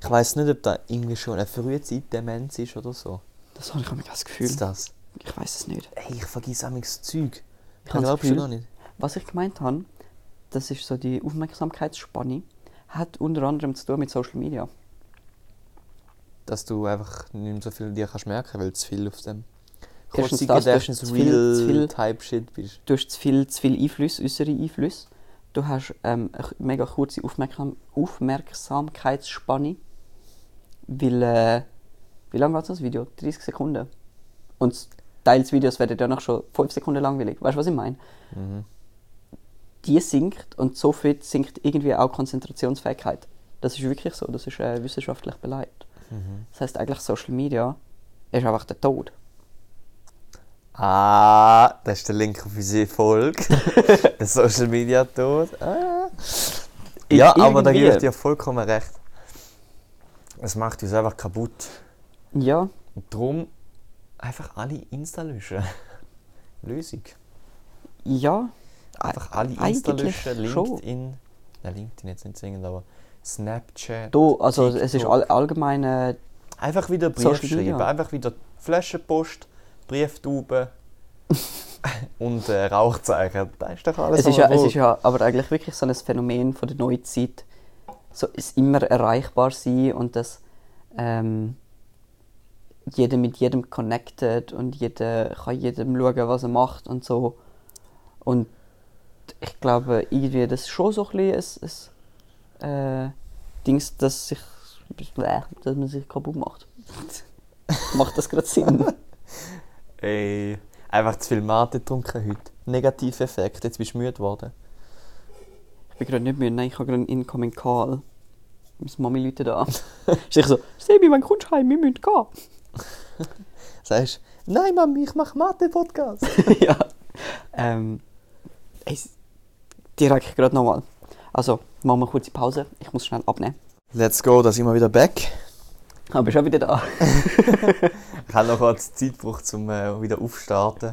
Ich weiß nicht, ob da irgendwie schon eine frühe Zeit Demenz ist oder so. Das habe ich immer das Gefühl. Ist das? Ich weiß es nicht. Ey, ich vergesse Amix Zeug. Ich habe das du Gefühl- gar nicht. Was ich gemeint habe, das ist so die Aufmerksamkeitsspanne, hat unter anderem zu tun mit Social Media. Dass du einfach nicht mehr so viel dir kannst merken, weil du zu viel auf dem Erstens das, du zu viel- zu viel- Type Shit bist. Du hast zu viel, zu viel Einfluss, äußere Einfluss. Du hast ähm, eine mega kurze Aufmerksam Aufmerksamkeitsspanne. Weil, äh, wie lang war das Video? 30 Sekunden. Und teils Videos werden danach schon 5 Sekunden langweilig. Weißt du, was ich meine? Mhm. Die sinkt und so viel sinkt irgendwie auch Konzentrationsfähigkeit. Das ist wirklich so, das ist äh, wissenschaftlich beleidigt. Mhm. Das heißt eigentlich Social Media ist einfach der Tod. Ah, das ist der Link auf unsere Folge. der Social Media Tod. Ah. Ja, aber da gebe ich irgendwie. dir vollkommen recht. Es macht uns einfach kaputt. Ja, Und darum einfach alle Insta löschen. Lösung. ja, Einfach alle Insta löschen, schon. LinkedIn. Nein, LinkedIn jetzt nicht zwingend, aber Snapchat. du, also es ist TikTok. all, allgemein äh, Einfach wieder Brief schreiben, einfach wieder Flaschenpost, Brieftauben und äh, Rauchzeichen. Das ist doch alles es, ist ja, es ist ja aber eigentlich wirklich so ein Phänomen von der Neuzeit. So, es immer erreichbar sein und dass ähm, jeder mit jedem connected und jeder kann jedem schauen, was er macht und so. Und ich glaube, irgendwie das ist schon so ein bisschen ein, ein äh, Dings, das sich dass man sich kaputt macht. macht das gerade Sinn? Ey, einfach zu viel Mate getrunken heute. Negativ Effekt, jetzt bist du müde geworden. Ich bin gerade nicht müde, nein, ich habe gerade einen Incoming Call. Meine Mami Leute da. ist ich so, Sebi, wann kommst du heim? Wir müssen gehen. Sagst nein Mami, ich mache Mate-Podcast. ja. Ähm, ey, s- direkt gerade nochmal. Also, machen wir eine kurze Pause. Ich muss schnell abnehmen. Let's go, da sind wir wieder back. Aber schon wieder da. Ich habe noch kurz Zeit gebraucht, um äh, wieder aufstarten.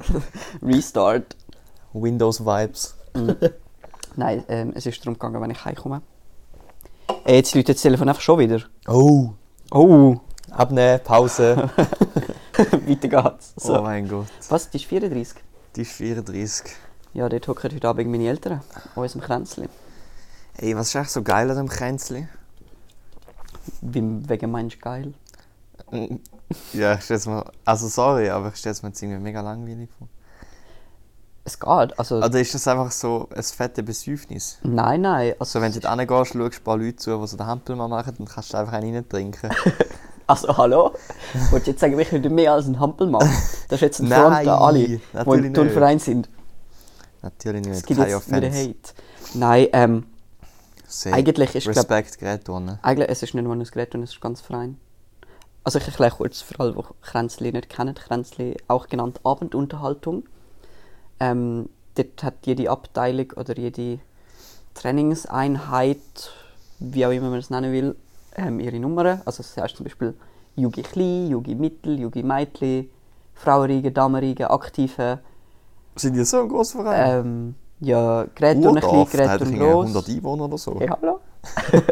Restart. Windows-Vibes. Nein, ähm, es ist darum gegangen, wenn ich heimkomme. Ey, jetzt läutet das Telefon einfach schon wieder. Oh! Oh, Abnehmen, Pause. weiter geht's. So. Oh mein Gott. Was, die ist 34? Die ist 34. Ja, dort hocken heute Abend meine Eltern. An unserem Kränzchen. Ey, was ist echt so geil an dem Kränzli? Wie- Wegen meinst du geil? Ja, ich stell's mir. Also sorry, aber ich stell's mir jetzt irgendwie mega langweilig vor. Es geht. Also, Oder ist das einfach so ein fette Besäufnis? nein, nein. Also, Also wenn du dort hingehst, schaust ein paar Leute zu, die so den Hampel mal machen, dann kannst du einfach einen rein trinken. Also, hallo? Wolltest du jetzt sagen, wir können mehr als einen Hampel machen? Das ist jetzt ein Front an alle, die im Turnverein sind. Natürlich Es nicht, gibt keine jetzt wieder. Hate. Nein, ähm, Say, eigentlich ist, glaub, Respekt gerät worden. eigentlich es ist nicht nur ein Gerät, es ist ganz fein. Also ich erkläre kurz für alle, die Kränzli nicht kennen. Kränzli, auch genannt Abendunterhaltung. Ähm, dort hat jede Abteilung oder jede Trainingseinheit, wie auch immer man es nennen will, ähm, ihre Nummern. Also das heißt zum Beispiel Jugi Klein, Jugi Mittel, Jugi Meitli, Frauenriege, Damenriege, Aktive. Sind die so ein grosser Verein? Ähm, ja, Gerätturnen klein, Urdorf, da hat Gerätturnen irgendwie gross. 100 Einwohner oder so. Ja, hallo.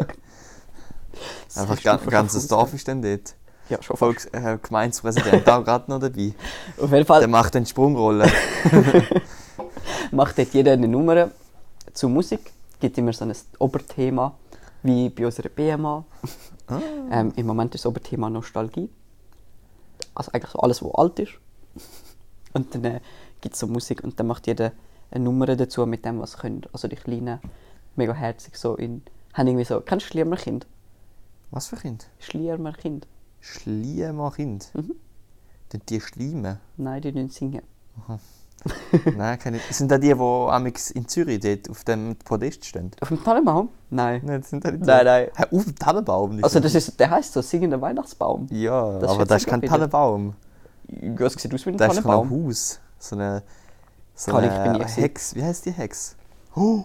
Einfach ist ganzes Dorf ist dann dort. Ja, schon Volks äh, Gemeindepräsident auch gerade noch dabei. Auf jeden Fall Der macht eine Sprungrolle. macht dort jeder eine Nummer zu Musik. Gibt immer so ein Oberthema, wie bei unserer BMA. Ah. Ähm, Im Moment ist das Oberthema Nostalgie. Also eigentlich so alles, was alt ist. Und dann äh, gibt es so Musik und dann macht jeder eine Nummer dazu mit dem, was können. Also die Kleinen, mega herzig so in... Haben irgendwie so... Kennst du Schliermerkind? Was für Kind? Schliermerkind? Schliemerkind. Mhm. Sind die Schlieme? Nein, die nicht singen. Nein, keine. Sind das die, die in Zürich dort auf dem Podest stehen? Auf dem Tannenbaum? Nein. Nein, das sind das nicht Nein, nein. Hä, auf dem Tannenbaum? nicht Also so. das ist, der heißt so singender Weihnachtsbaum. Ja, das aber das ist kein Tannenbaum. Ja, es sieht aus wie ein Das ist ein Tannenbaum. Haus. So eine. So Kann eine ich. Hex. Wie heißt die Hex? Oh.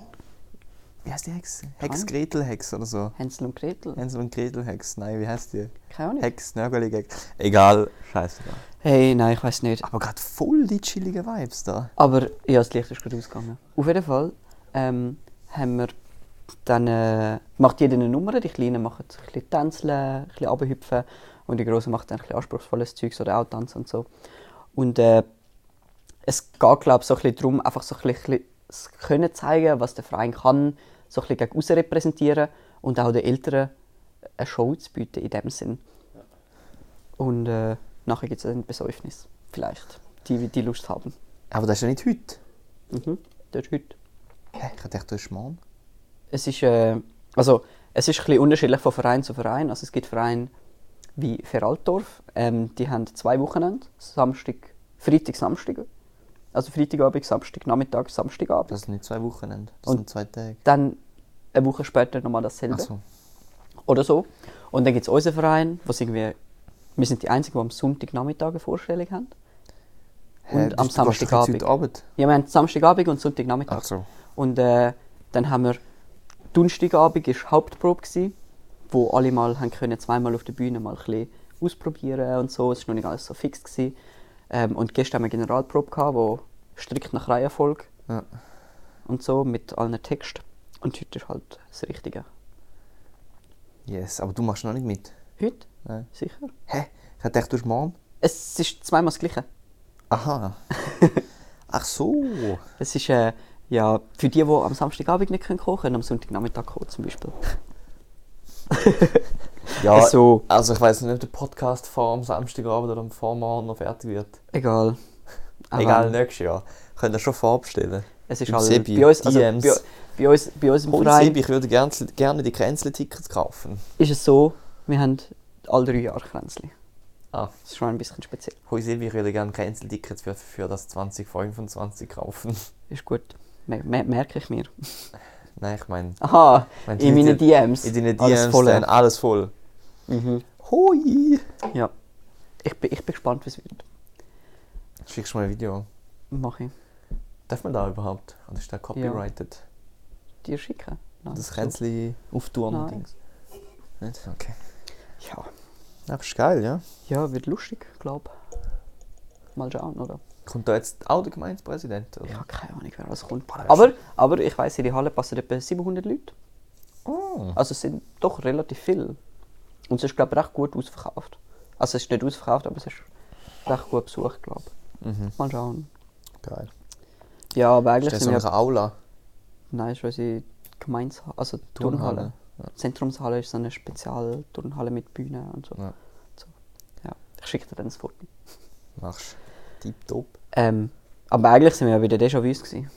Wie heißt die Hex? Hex. Gretel Hex oder so. Hänsel und Gretel? Hänsel und Gretel Hex. Nein, wie heißt die? Keine Ahnung. Hex, Nörgeli Hex. Egal. Scheiße. Hey, nein, ich weiß nicht. Aber gerade voll die chilligen Vibes da. Aber ja, das Licht ist gerade ausgegangen. Auf jeden Fall ähm, haben wir dann äh, macht jeder eine Nummer. Die Kleinen machen ein bisschen tänzeln, ein bisschen runterhüpfen und die Großen machen dann ein bisschen anspruchsvolles Zeug oder auch tanzen und so. Und äh, es geht glaube ich so ein bisschen darum, einfach so ein bisschen das können zeigen, was der Verein kann, so ein bisschen gegen repräsentieren und auch den Eltern eine Show zu bieten in dem Sinn. Und äh, nachher gibt es ein Besäufnis, vielleicht, die, die Lust haben. Aber das ist ja nicht heute. Mhm, das ist heute. Hä? Ich dachte, das ist morgen. Es ist, äh, also, es ist ein bisschen unterschiedlich von Verein zu Verein. Also, es gibt Vereine wie Feraltdorf, ähm, die haben zwei Wochenende, Samstag, Freitag, Samstag. Also Freitagabend, Samstag, Nachmittag, Samstagabend. Das sind nicht zwei Wochenende. Das Und- sind zwei Tage. Dann eine Woche später nochmal dasselbe. Ach so. Oder so. Und dann gibt es unseren Verein, was irgendwie, wir sind die Einzigen, die am Sonntagnachmittag eine Vorstellung haben. Hä, Und am du jetzt Samstagabend. Ja, wir haben Samstagabend und Sonntagnachmittag. Ach so. Und äh, dann haben wir Donnerstagabend ist Hauptprobe gsi, wo alle mal haben können zweimal auf der Bühne mal ein ausprobieren und so. Es war noch nicht alles so fix. Ähm, und gestern haben wir Generalprobe gehabt, wo strikt nach Reihenfolge Ja. und so mit allen Texten. Und heute ist halt das Richtige. Yes, aber du machst noch nicht mit. Heute? Nein. Sicher? Hä? Ich dachte, du bist morgen. Es ist zweimal das Gleiche. Aha. Ach so. Es ist äh, ja für die, die am Samstagabend nicht können kommen können, am Sonntagnachmittag kommen zum Beispiel. Ja, Also- also ich weiß nicht, ob der Podcast vor am Samstagabend oder am Vormorgen noch fertig wird. Egal. Aber Egal, nächstes Jahr. Könnt ihr schon vorbestellen. Es ist Im halt bei uns, also bei, DMs. bei uns, bei uns im Hol Verein Sebi, ich würde gerne, gerne die Grenzle-Tickets kaufen. ist es so, wir haben alle drei Jahre Kränzli. Ah. Das ist schon ein bisschen speziell. Hoi Sebi, ich würde gerne Grenzle-Tickets für, für das 2025 kaufen. Ist gut. Mer mer merke ich mir. Nein, ich meine, Aha, Meinst in meinen die- DMs. in deinen Alles DMs voll. dann alles voll. Mhm. Hoi! Ja. Ich bin, ich bin gespannt, wie es wird. Schickst du mal ein Video. Mach ich. Darf man da überhaupt? Oder ist da copyrighted? Dir schicken? Nein, Das. Kränzli auftouren und. Dings. Nicht? Okay. Ja. Ja, aber ist geil, ja. ja, wird lustig, glaube Mal schauen, oder? Kommt da jetzt auch der Gemeindepräsident? Oder? Ich habe keine Ahnung, wer das kommt. Aber, aber ich weiß, in die Halle passen etwa 700 Leute. Oh. Also es sind doch relativ viele. Und es ist, glaube ich, recht gut ausverkauft. Also es ist nicht ausverkauft, aber es ist recht gut besucht, glaube ich. Mhm. Mal schauen. Geil. Ja, aber Ist eigentlich das sind so eine Aula? Nein, ist unsere Gemeinshalle, also Turnhalle. Turnhalle. Zentrumshalle ist so eine Spezialturnhalle mit Bühne und so. Ja. so. Ja, ich schicke dir dann das Foto. Machst Tipptopp. Ähm, aber eigentlich sind wir ja wieder Déjà-vus gewesen.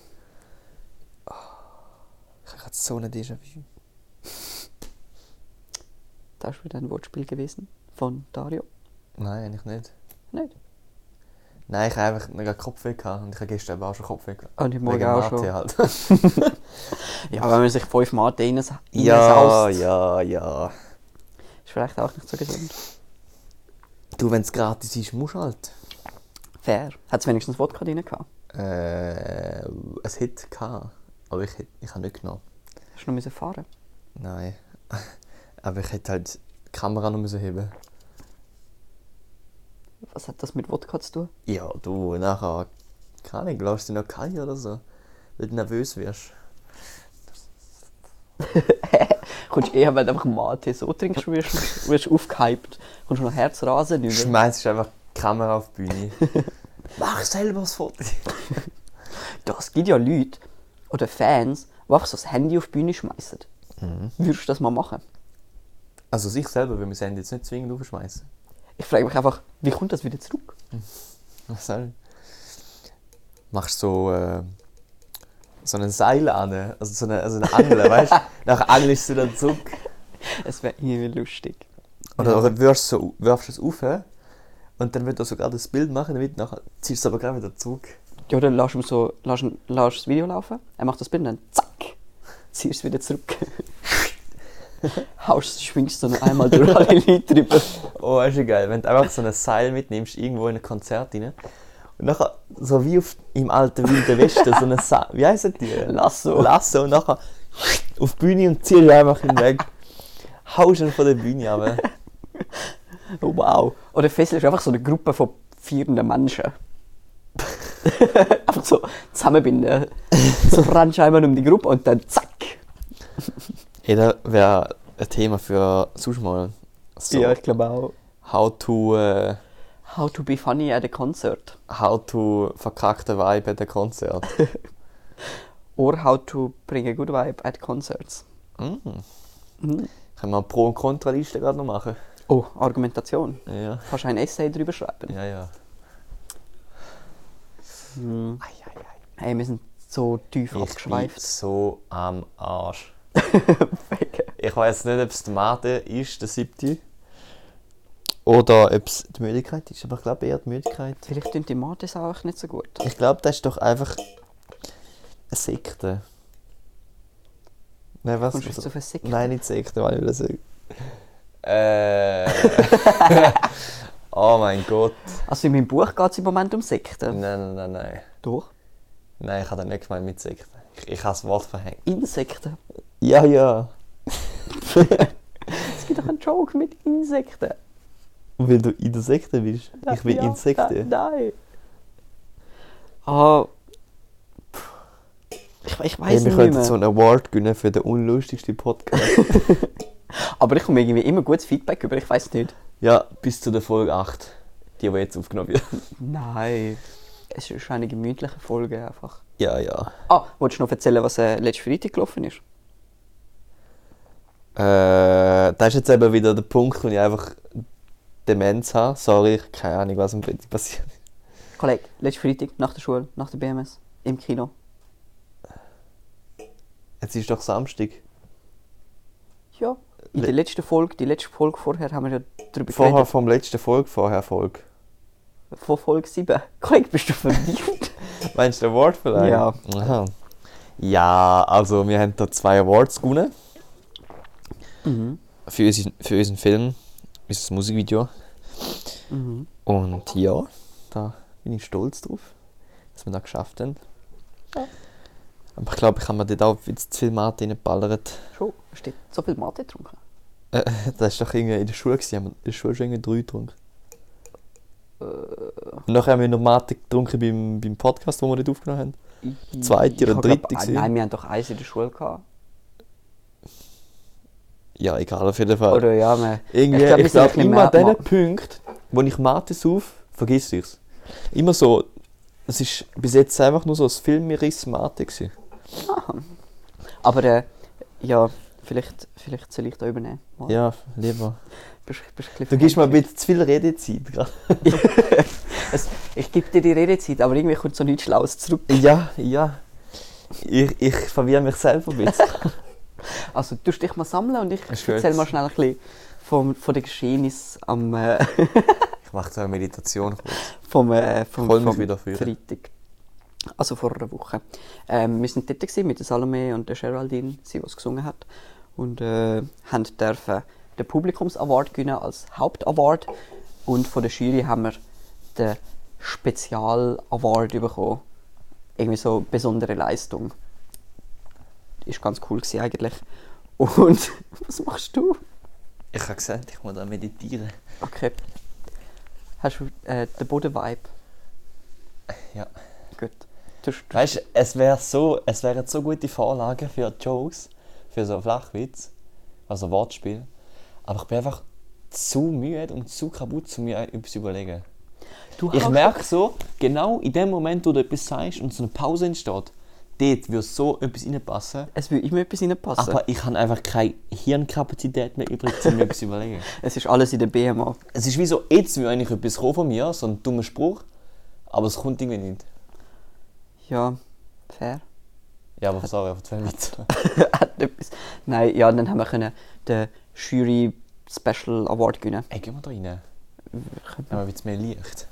Ich gerade so eine Déjà-vu. Das ist wieder ein Wortspiel gewesen von Dario. Nein, eigentlich nicht. Nicht? Nein, ich habe einfach einen Kopfweh gehabt und ich habe gestern auch schon Kopfweh gehabt. Und heute Morgen auch Mathe schon. Halt. Ja, wenn man sich fünf Mate rein, ja, reinsaust, ja, ja. ist vielleicht auch nicht so gesund. Du, wenn es gratis ist, musst halt. Fair. Hat es wenigstens Wodka drin gehabt? Äh, es hätte gehabt, aber ich, ich habe nicht genommen. Hast du noch müssen fahren? Nein. Aber ich hätte halt die Kamera noch müssen heben. Was hat das mit Wodka zu tun? Ja, du, nachher, keine Ahnung, lässt du noch kalt oder so, weil du nervös wirst. Kommst eher, wenn du einfach Mate so trinkst, wirst du du aufgehypt. Kommst du noch Herzrasen über. Schmeißt einfach Kamera auf die Bühne. Mach selber das Foto. Doch, es gibt ja Leute oder Fans, die einfach so das Handy auf die Bühne schmeißen. Würdest du das mal machen? Also sich selber will man das Handy jetzt nicht zwingend aufschmeißen. Ich frage mich einfach, wie kommt das wieder zurück? Was soll? Machst so, äh, so ein Seil an, also so eine, also eine Angel, weißt du? Nachher angelst du dann zurück. Es wäre irgendwie lustig. Oder, oder wirfst, so, wirfst es auf und dann wird er sogar das Bild machen, damit nachher ziehst du es aber gleich wieder zurück. Ja, dann lass ihm so, lass, lass das Video laufen, er macht das Bild und dann zack, ziehst es wieder zurück. Haust, schwingst du noch einmal durch alle Leute drüber. Oh, ist ja geil, wenn du einfach so ein Seil mitnimmst, irgendwo in ein Konzert rein. Und nachher, so wie auf, im alten Wilden Westen, so ein Seil, wie heisst die? Lasso. Lasso und nachher auf die Bühne und ziehst einfach hinweg. Haust ihn von der Bühne aber Oh, wow. Oder fesselst einfach so eine Gruppe von vierenden Menschen. einfach so zusammenbinden. So rennst du einmal um die Gruppe und dann zack. Hey, das wäre ein Thema für sonst mal. So, ich glaube auch. how to, äh, How to be funny at a concert. how to verkackte Vibe at a Konzert. Or how to bring a good vibe at concerts. mm. Mhm. Können wir Pro- und Kontraliste gerade noch machen? Oh, Argumentation. Ja, Kannst du ein Essay darüber schreiben? ja, ja. Mhm. Ei, ei, ei. Hey, wir sind so tief Ich bin abgeschweift. so am Arsch. Ich weiß nicht, ob es der Mate ist, der siebte. Oder ob es die Müdigkeit ist, aber ich glaube eher die Müdigkeit. Vielleicht tun die Mates auch nicht so gut. Ich glaube, das ist doch einfach eine Sekte. Nein, was? Kommst du jetzt auf eine Sekte? Nein, nicht Sekte, weil ich das sagen. Äh. oh mein Gott. Also in meinem Buch geht es im Moment um Sekten. Nein, nein, nein, nein. Doch. Nein, ich habe das nicht gemeint mit Sekte. Ich, ich habe das Wort verhängt. Insekten. Ja, ja. Es gibt doch einen Joke mit Insekten. Weil du in der Sekte bist. Ich bin Ja, Insekte. da- Nein. Ah. pff. Ich, ich Hey, weiß wir nicht könnten mehr. so einen Award gewinnen für den unlustigsten Podcast. Aber ich komme irgendwie immer gutes Feedback über. Ich weiß nicht. ja, bis zu der Folge 8. Die, die jetzt aufgenommen wird. Nein. Es ist eine gemütliche Folge einfach. Ja, ja. Ah, wolltest du noch erzählen, was äh, letzte Freitag gelaufen ist? Äh, das ist jetzt eben wieder der Punkt, wo ich einfach Demenz habe. Sorry, ich keine Ahnung, was am Freitag passiert ist. Kollege, letzte Freitag nach der Schule, nach der BMS, im Kino. Jetzt ist doch Samstag. Ja. In der letzten Folge, die letzte Folge vorher, haben wir ja darüber Vorher geredet. vom letzten Folge, vorher Folge. Von Folge 7. Kollege, bist du verdient? Meinst du den Award vielleicht? Ja. Aha. Ja, also wir haben da zwei Awards gewonnen. mhm. Für, unseren, für unseren Film, unser Musikvideo. Mhm. Und ja, da bin ich stolz drauf, dass wir das geschafft haben. Ja. Aber ich glaube, ich habe mir dort auch jetzt zu viel Mate reingeballert. Schon. Hast du so viel Mate getrunken? Äh, das war doch irgendwie in der Schule, gewesen. haben wir in der Schule schon irgendwie drei getrunken. Äh. Und nachher haben wir noch Mate getrunken beim, beim Podcast, den wir nicht aufgenommen haben. Zweite oder Ich dritte glaub- gewesen? Nein, wir haben doch eins in der Schule gehabt. Ja, egal, auf jeden Fall. Oder ja, wir, Irgendwie, Ich glaub, ich glaube, bisschen immer an diesen Punkten, wo ich Mate sauf, vergiss ich's. Immer so, es ist bis jetzt einfach nur so ein Filmriss Mate gewesen. aber äh, ja, vielleicht, vielleicht soll ich da übernehmen. Mal. Ja, lieber. Bist, bist Du gibst mir ein bisschen zu viel Redezeit gerade. ich gebe dir die Redezeit, aber irgendwie kommt so nichts Schlaues zurück. Ja, ja. Ich, ich verwirre mich selber ein bisschen. Also, du dich mal sammeln und ich Ist gut. erzähl mal schnell ein bisschen vom, von den Geschehnissen am äh, Ich mache so eine Meditation kurz. vom, äh, vom, vom wieder führen. Freitag. Also vor einer Woche. Ähm, wir sind dort gewesen mit der Salome und der Geraldine, sie, es gesungen hat. Und äh, haben dürfen den Publikumsaward gewinnen als Hauptaward. Und von der Jury haben wir den Spezial-Award bekommen. Irgendwie so besondere Leistung. Ist ganz cool gewesen eigentlich. Und was machst du? Ich habe gesagt, ich muss da meditieren. Okay. Hast du äh, den Boden-Vibe? Ja. Gut. Weißt du, es wäre so, es wären so gute Vorlagen für Jokes, für so Flachwitz. also Wortspiel. Aber ich bin einfach zu müde und zu kaputt, um mir etwas zu überlegen. Du Ich merke so, genau in dem Moment, wo du etwas sagst und so eine Pause entsteht, dort würde so etwas reinpassen. Es will immer etwas reinpassen. Aber ich habe einfach keine Hirnkapazität mehr übrig, um mir etwas zu überlegen. es ist alles in der BMA. Es ist wie so, jetzt will eigentlich etwas kommen von mir, so ein dummer Spruch, aber es kommt irgendwie nicht. Ja, fair. Ja, aber sorry, zwei weiter. Hat etwas. Nein, ja, dann haben wir können den Jury Special Award gewinnen. Ey, gehen wir da rein. Haben wir jetzt mehr Licht.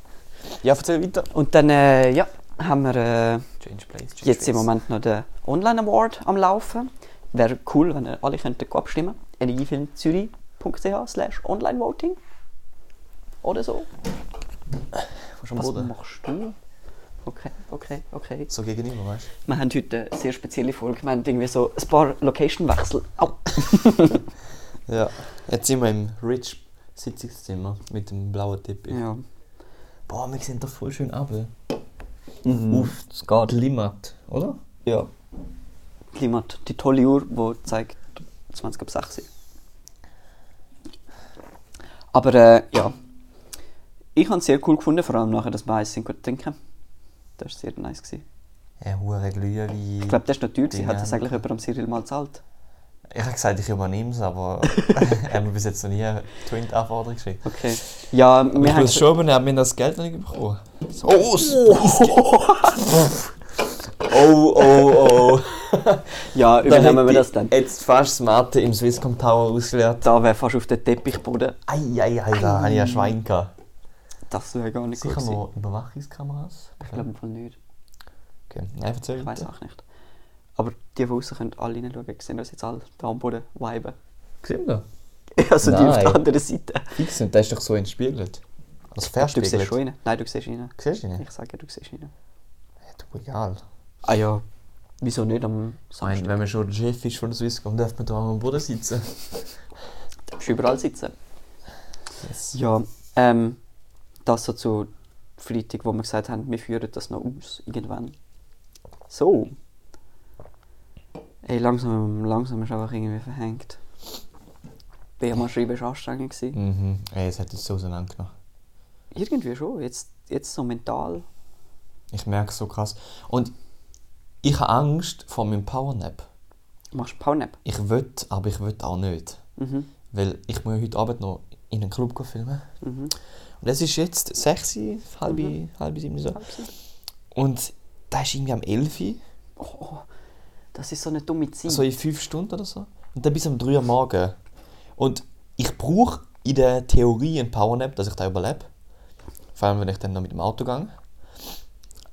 Ja, erzähl weiter. Und dann, äh, ja, haben wir äh, Change place, change jetzt im. Moment noch den Online Award am Laufen. Wäre cool, wenn ihr alle könntet abstimmen energiefilmzürich.ch slash online voting oder so. Was machst du? Okay, okay, okay. So gegenüber, weißt Wir haben heute eine sehr spezielle Folge. Wir haben irgendwie so ein paar Location-Wechsel. Du? Ja. Jetzt sind wir im Rich Sitzungszimmer mit dem blauen Teppich. Ja. Boah, wir sehen doch voll schön ab. Mhm. Auf das geht Limmat, oder? Ja. Klimat, die tolle Uhr, die zeigt 20 ab 6 Uhr. Aber äh, ja, ich habe es sehr cool gefunden, vor allem nachher, dass wir eins sind gut trinken. Das war sehr nice. Gewesen. Ja, hure Glühwein. Ich glaube, das war noch teuer. Hat das eigentlich jemand am Cyril mal gezahlt? Ich habe gesagt, ich übernehme es, aber er hat mir bis jetzt noch nie eine Twin-Anforderung geschickt. Okay. Ja, wir Ich haben... muss schon übernehmen, wir haben das Geld noch nicht bekommen. Oh, oh, oh, oh. Ja, übernehmen wir das dann. Jetzt fast das Mathe im Swisscom Tower ausgeleert. Da wäre fast auf den Teppichboden. Ei, ei, ei, da hatte ich ein Schwein. Gehabt. Das wäre gar nicht gut Sicher noch Überwachungskameras? Ich glaube Fall nicht. Okay, ja, erzähl Ich weiß auch nicht. Aber die von außen können alle reinschauen. Sehen uns jetzt alle da am Boden viben. Sehen wir Also die auf Nein. der anderen Seite. Fix und der ist doch so entspiegelt. Also Du siehst verspiegelt. schon rein. Nein, du siehst rein. Siehst ihn? Ich sage, du siehst rein. Ja, du, egal. Ah ja, wieso nicht am Samstag? wenn man schon der Chef ist von der Swisscom, darf man da am Boden sitzen. Du darfst überall sitzen. Yes. Ja, ähm, das so zu Freitag, wo wir gesagt haben, wir führen das noch aus, irgendwann. So. Ey, langsam, langsam ist einfach irgendwie verhängt. BMA schreiben war anstrengend. Mhm. Ey, es hat jetzt so auseinandergenommen. Irgendwie schon, jetzt, jetzt so mental. Ich merke es so krass. Und ich habe Angst vor meinem Powernap. Machst du Powernap? Ich will, aber ich will auch nicht. Mhm. Weil ich muss heute Abend noch in einen Club filmen. Mhm. Und es ist jetzt 6, Uhr, halb, Mhm. halb sieben so. Und da ist irgendwie am 11 Uhr, Oh, das ist so eine dumme Zeit. so in 5 Stunden oder so. Und dann bis um 3 Uhr morgen. Und ich brauche in der Theorie einen Powernap, dass ich da überlebe. Vor allem, wenn ich dann noch mit dem Auto gehe.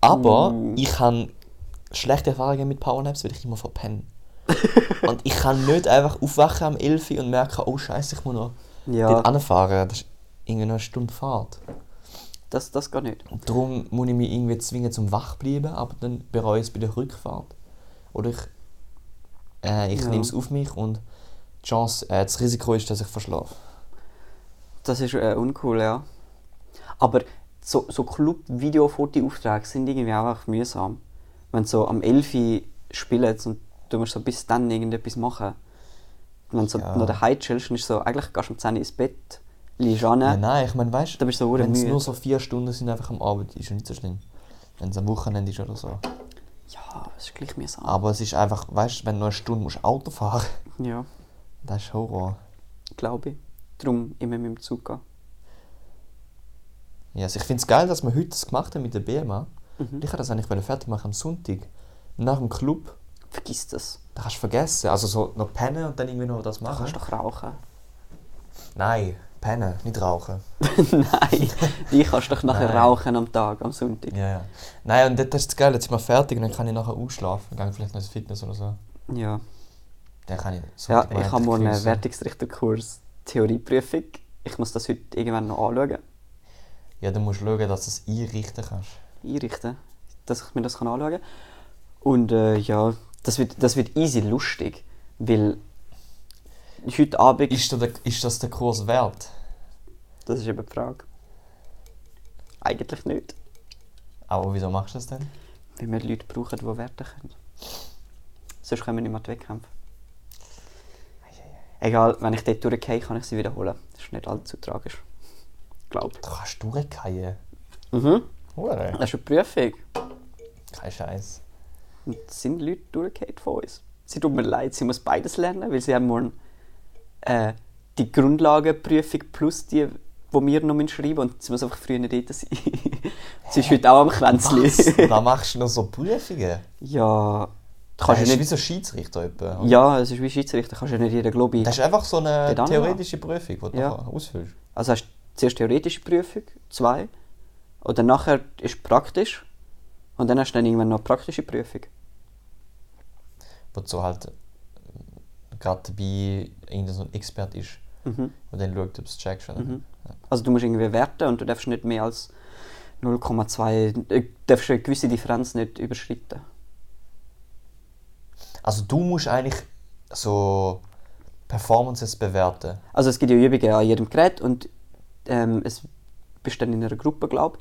Aber Mm. ich habe schlechte Erfahrungen mit Powernaps, weil ich immer verpenne. und ich kann nicht einfach aufwachen am 11 Uhr und merken, oh Scheiße, ich muss noch ja, dort anfahren. Das ist eine Stunde Fahrt. das, das geht nicht. Und darum muss ich mich irgendwie zwingen zum wach bleiben, aber dann bereue ich es bei der Rückfahrt. Oder ich, äh, ich Ja. nehme es auf mich und die Chance, äh, das Risiko ist, dass ich verschlafe. Das ist äh, uncool, ja. Aber so, so Club-Video-Foto-Aufträge sind irgendwie auch einfach mühsam. Wenn du so am 11 Uhr spielst und du musst so bis dann irgendetwas machen. Wenn du so Ja. noch daheim chillst, ist so, eigentlich gehst du um 10 Uhr ins Bett, liegst an, Ja, nein, ich meine, weißt du so wenn es nur so vier Stunden sind einfach am Abend, ist ja nicht so schlimm. Wenn es am Wochenende ist oder so. Ja, es ist gleich mühsam. Aber es ist einfach, weißt du, wenn du eine Stunde musst Auto fahren Ja, das ist Horror. glaube ich. Darum immer mit dem Zug gehen. Ja, also ich finde es geil, dass wir heute das gemacht haben mit der BMA. Mhm. Ich hätte das eigentlich fertig machen am Sonntag. Nach dem Club. Vergiss das. Da kannst du vergessen. Also so noch pennen und dann irgendwie noch das Du machen. kannst doch rauchen. Nein, pennen, nicht rauchen. Nein, die kannst doch nachher Nein. rauchen am Tag, am Sonntag. Ja, ja. Nein, und das ist das geil, jetzt sind wir fertig und dann kann ich nachher ausschlafen. Gehe vielleicht noch ins Fitness oder so. Ja. Dann kann ich so Ja, ich habe morgen einen. Wertungsrichterkurs Theorieprüfung. Ich muss das heute irgendwann noch anschauen, Ja, dann musst du schauen, dass du es einrichten kannst. einrichten, dass ich mir das kann anschauen kann. Und äh, ja, das wird, das wird easy lustig, weil heute Abend... Ist, da der, ist das der Kurs wert? Das ist eben die Frage. Eigentlich nicht, Aber wieso machst du das denn? weil wir Leute brauchen, die werten können. Sonst können wir nicht mehr die Wettkämpfe. Egal, wenn ich dort durchgehe, kann ich sie wiederholen. Das ist nicht allzu tragisch. Glaub. Du kannst durchgehen. Mhm. Hure. Das ist eine Prüfung. Kein Scheiß. Und sind Leute durchgehend von uns. Sie tut mir leid, sie muss beides lernen, weil sie haben morgen äh, die Grundlagenprüfung plus die, die wir noch schreiben. Und sie muss einfach früher dort sein. sie ist heute auch am Kränzli. Da machst du noch so Prüfungen? ja, du Kannst kannst du ja wie nicht... so Schiedsrichter etwa? Ja, es ist wie Schiedsrichter, kannst ja nicht jeden Globi... Das ist einfach so eine theoretische Prüfung, die du Ja. ausfüllst. Also hast du zuerst theoretische Prüfung, zwei, und dann nachher ist praktisch, und dann hast du dann irgendwann noch praktische Prüfung. Wo du so halt äh, gerade dabei irgendein so ein Expert ist Mhm. und dann schaut, ob du es checkst Mhm. Also du musst irgendwie werten und du darfst nicht mehr als 0,2, äh, darfst eine gewisse Differenz nicht überschreiten. Also du musst eigentlich so Performances bewerten. Also es gibt ja Übungen an jedem Gerät und ähm, es bist dann in einer Gruppe, glaube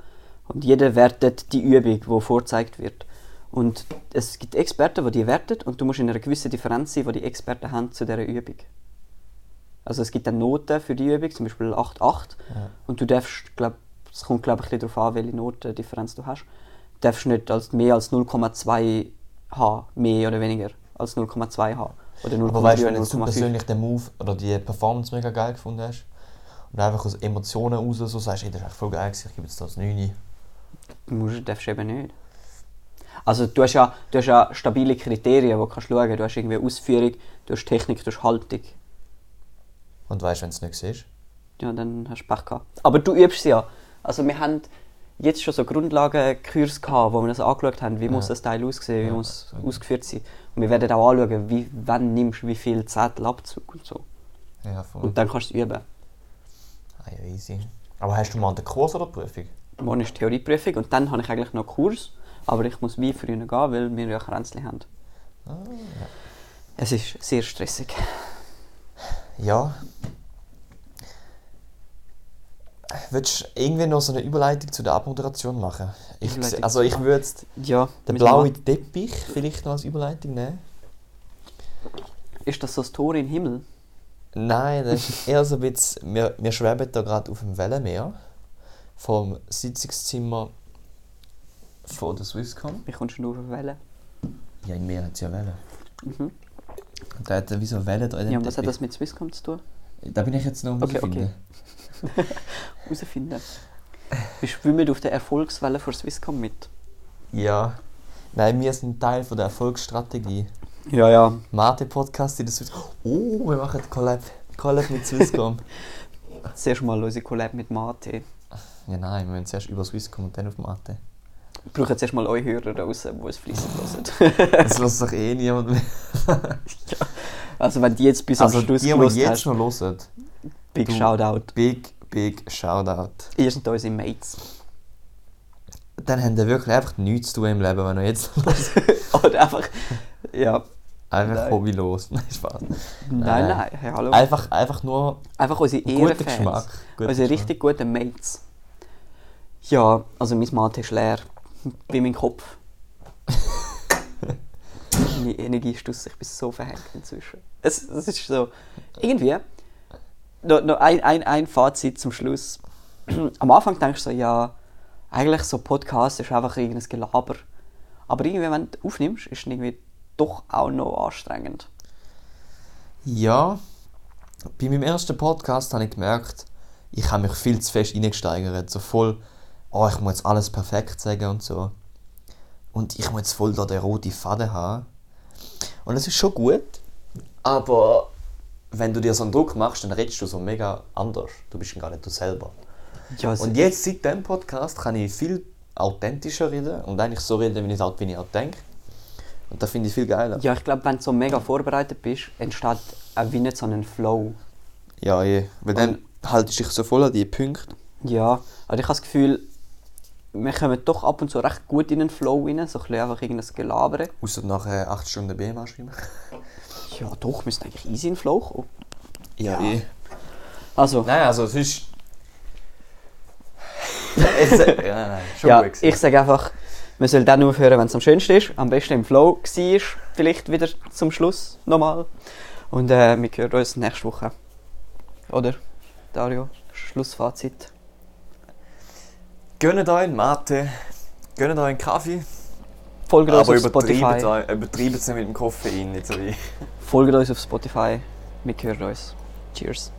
Und jeder wertet die Übung, die vorgezeigt wird. Und es gibt Experten, die die werten und du musst in einer gewissen Differenz sein, die die Experten haben zu dieser Übung. Also es gibt dann Noten für die Übung, zum Beispiel 8, 8. Ja. Und du darfst, glaub, es kommt glaube ich ein bisschen darauf an, welche Notendifferenz du hast, du darfst nicht als, mehr als 0,2 haben, mehr oder weniger als 0,2 haben. Oder 0,3 Aber weißt du, wenn du 0,5. persönlich den Move oder die Performance mega geil gefunden hast und einfach aus Emotionen raus so sagst, ey, das ist echt voll geil ich gebe jetzt das 9. Du musst, darfst eben nicht. Also du hast ja, du hast ja stabile Kriterien, die du kannst schauen. Du hast irgendwie Ausführung, du hast Technik, du hast Haltung. Und weißt du, wenn es nicht siehst? Ja, dann hast du Pech gehabt. Aber du übst es ja. Also wir haben jetzt schon so Grundlagenkurs gehabt, wo wir das angeschaut haben, wie Ja. muss das Teil aussehen, wie Ja, muss okay. ausgeführt sein. Und wir werden auch anschauen, wie, wann nimmst du wie viel Zettel Abzug und so. Ja, voll. Und dann kannst du es üben. Ah, ja, easy. Aber hast du mal den Kurs oder Prüfung? Morgen ist Theorieprüfung und dann habe ich eigentlich noch einen Kurs. Aber ich muss wie früher gehen, weil wir ja Kränzli haben. Ah, ja. Es ist sehr stressig. Ja. Willst du irgendwie noch so eine Überleitung zu der Abmoderation machen? Ich, also ich würde jetzt Ja, den blauen. Teppich vielleicht noch als Überleitung nehmen. Ist das so das Tor in den Himmel? Nein, das ist eher so ein bisschen, wir, wir schweben da gerade auf dem Wellenmeer vom Sitzungszimmer von der Swisscom. Wie kommst du nur auf eine Welle? Ja, im Meer hat es ja Wellen. Mhm. Da er da in dem Ja, und was hat das mit Swisscom zu tun? Da bin ich jetzt noch am Okay, herausfinden. Wir schwimmen auf der Erfolgswelle von Swisscom mit. Ja. Nein, wir sind Teil von der Erfolgsstrategie. Ja, ja. Mate-Podcast in der Swisscom. Oh, wir machen Collab, Collab mit Swisscom. Zuerst mal unsere Collab mit Mate. ja, nein, wir müssen zuerst über Swisscom und dann auf Mate. Wir brauchen zuerst mal eure Hörer draußen, die es fließend hören. Das lässt doch eh niemand mehr. Also wenn die jetzt bis Also am die, Schluss die gelost jetzt hast, noch hören, big du- Shoutout. big, big Shoutout. Ihr seid unsere Mates. Dann haben die wirklich einfach nichts zu tun im Leben, wenn ihr jetzt Oder einfach... Ja. einfach Nein. hobbylos. Nein, Spaß. Nein, nein. Hey, hallo. Einfach, einfach nur Einfach unsere guter Ehrenfans. Geschmack. Guter Unsere Geschmack. richtig guten Mates. Ja, also mein Mate ist leer. Wie mein Kopf. Meine Energie ist ich bin so verhängt inzwischen. Es, es ist so... Irgendwie... Noch, noch ein, ein, ein Fazit zum Schluss. Am Anfang denkst du so, ja... Eigentlich so Podcast ist einfach irgendein Gelaber. Aber irgendwie, wenn du aufnimmst, ist es irgendwie doch auch noch anstrengend. Ja, bei meinem ersten Podcast habe ich gemerkt, ich habe mich viel zu fest reingesteigert. So voll, oh, ich muss jetzt alles perfekt sagen und so. Und ich muss jetzt voll da den roten Faden haben. Und das ist schon gut, aber wenn du dir so einen Druck machst, dann redest du so mega anders. Du bist gar nicht du selber. Ja, es- Und jetzt seit dem Podcast kann ich viel authentischer reden und eigentlich so reden, wie ich halt, wie ich halt denke. Und das finde ich viel geiler. Ja, ich glaube, wenn du so mega vorbereitet bist, entsteht auch wie nicht so ein Flow. Ja, je. Weil dann haltest du dich so voll an die Punkte. Ja, aber ich habe das Gefühl, wir kommen doch ab und zu recht gut in den Flow rein, so ein bisschen einfach irgendein Gelabere. Außer nach äh, 8 Stunden BMA schreiben. Ja, doch, wir müssen eigentlich easy in den Flow kommen. Ja, Ja. eh. Also, Nein, also es ist. es, ja, nein, schon ja, gut gewesen. ich sage einfach, man soll dann aufhören, wenn es am schönsten ist. Am besten im Flow war, vielleicht wieder zum Schluss nochmal. Und äh, wir hören uns nächste Woche. Oder? Dario, Schlussfazit. Gönnt euch einen Mate, gönnt euch einen Kaffee, Folgt uns aber auf Spotify. euch- übertreibt es nicht mit dem Koffein, nicht so wie. Folgt uns auf Spotify. Wir hören uns. Cheers.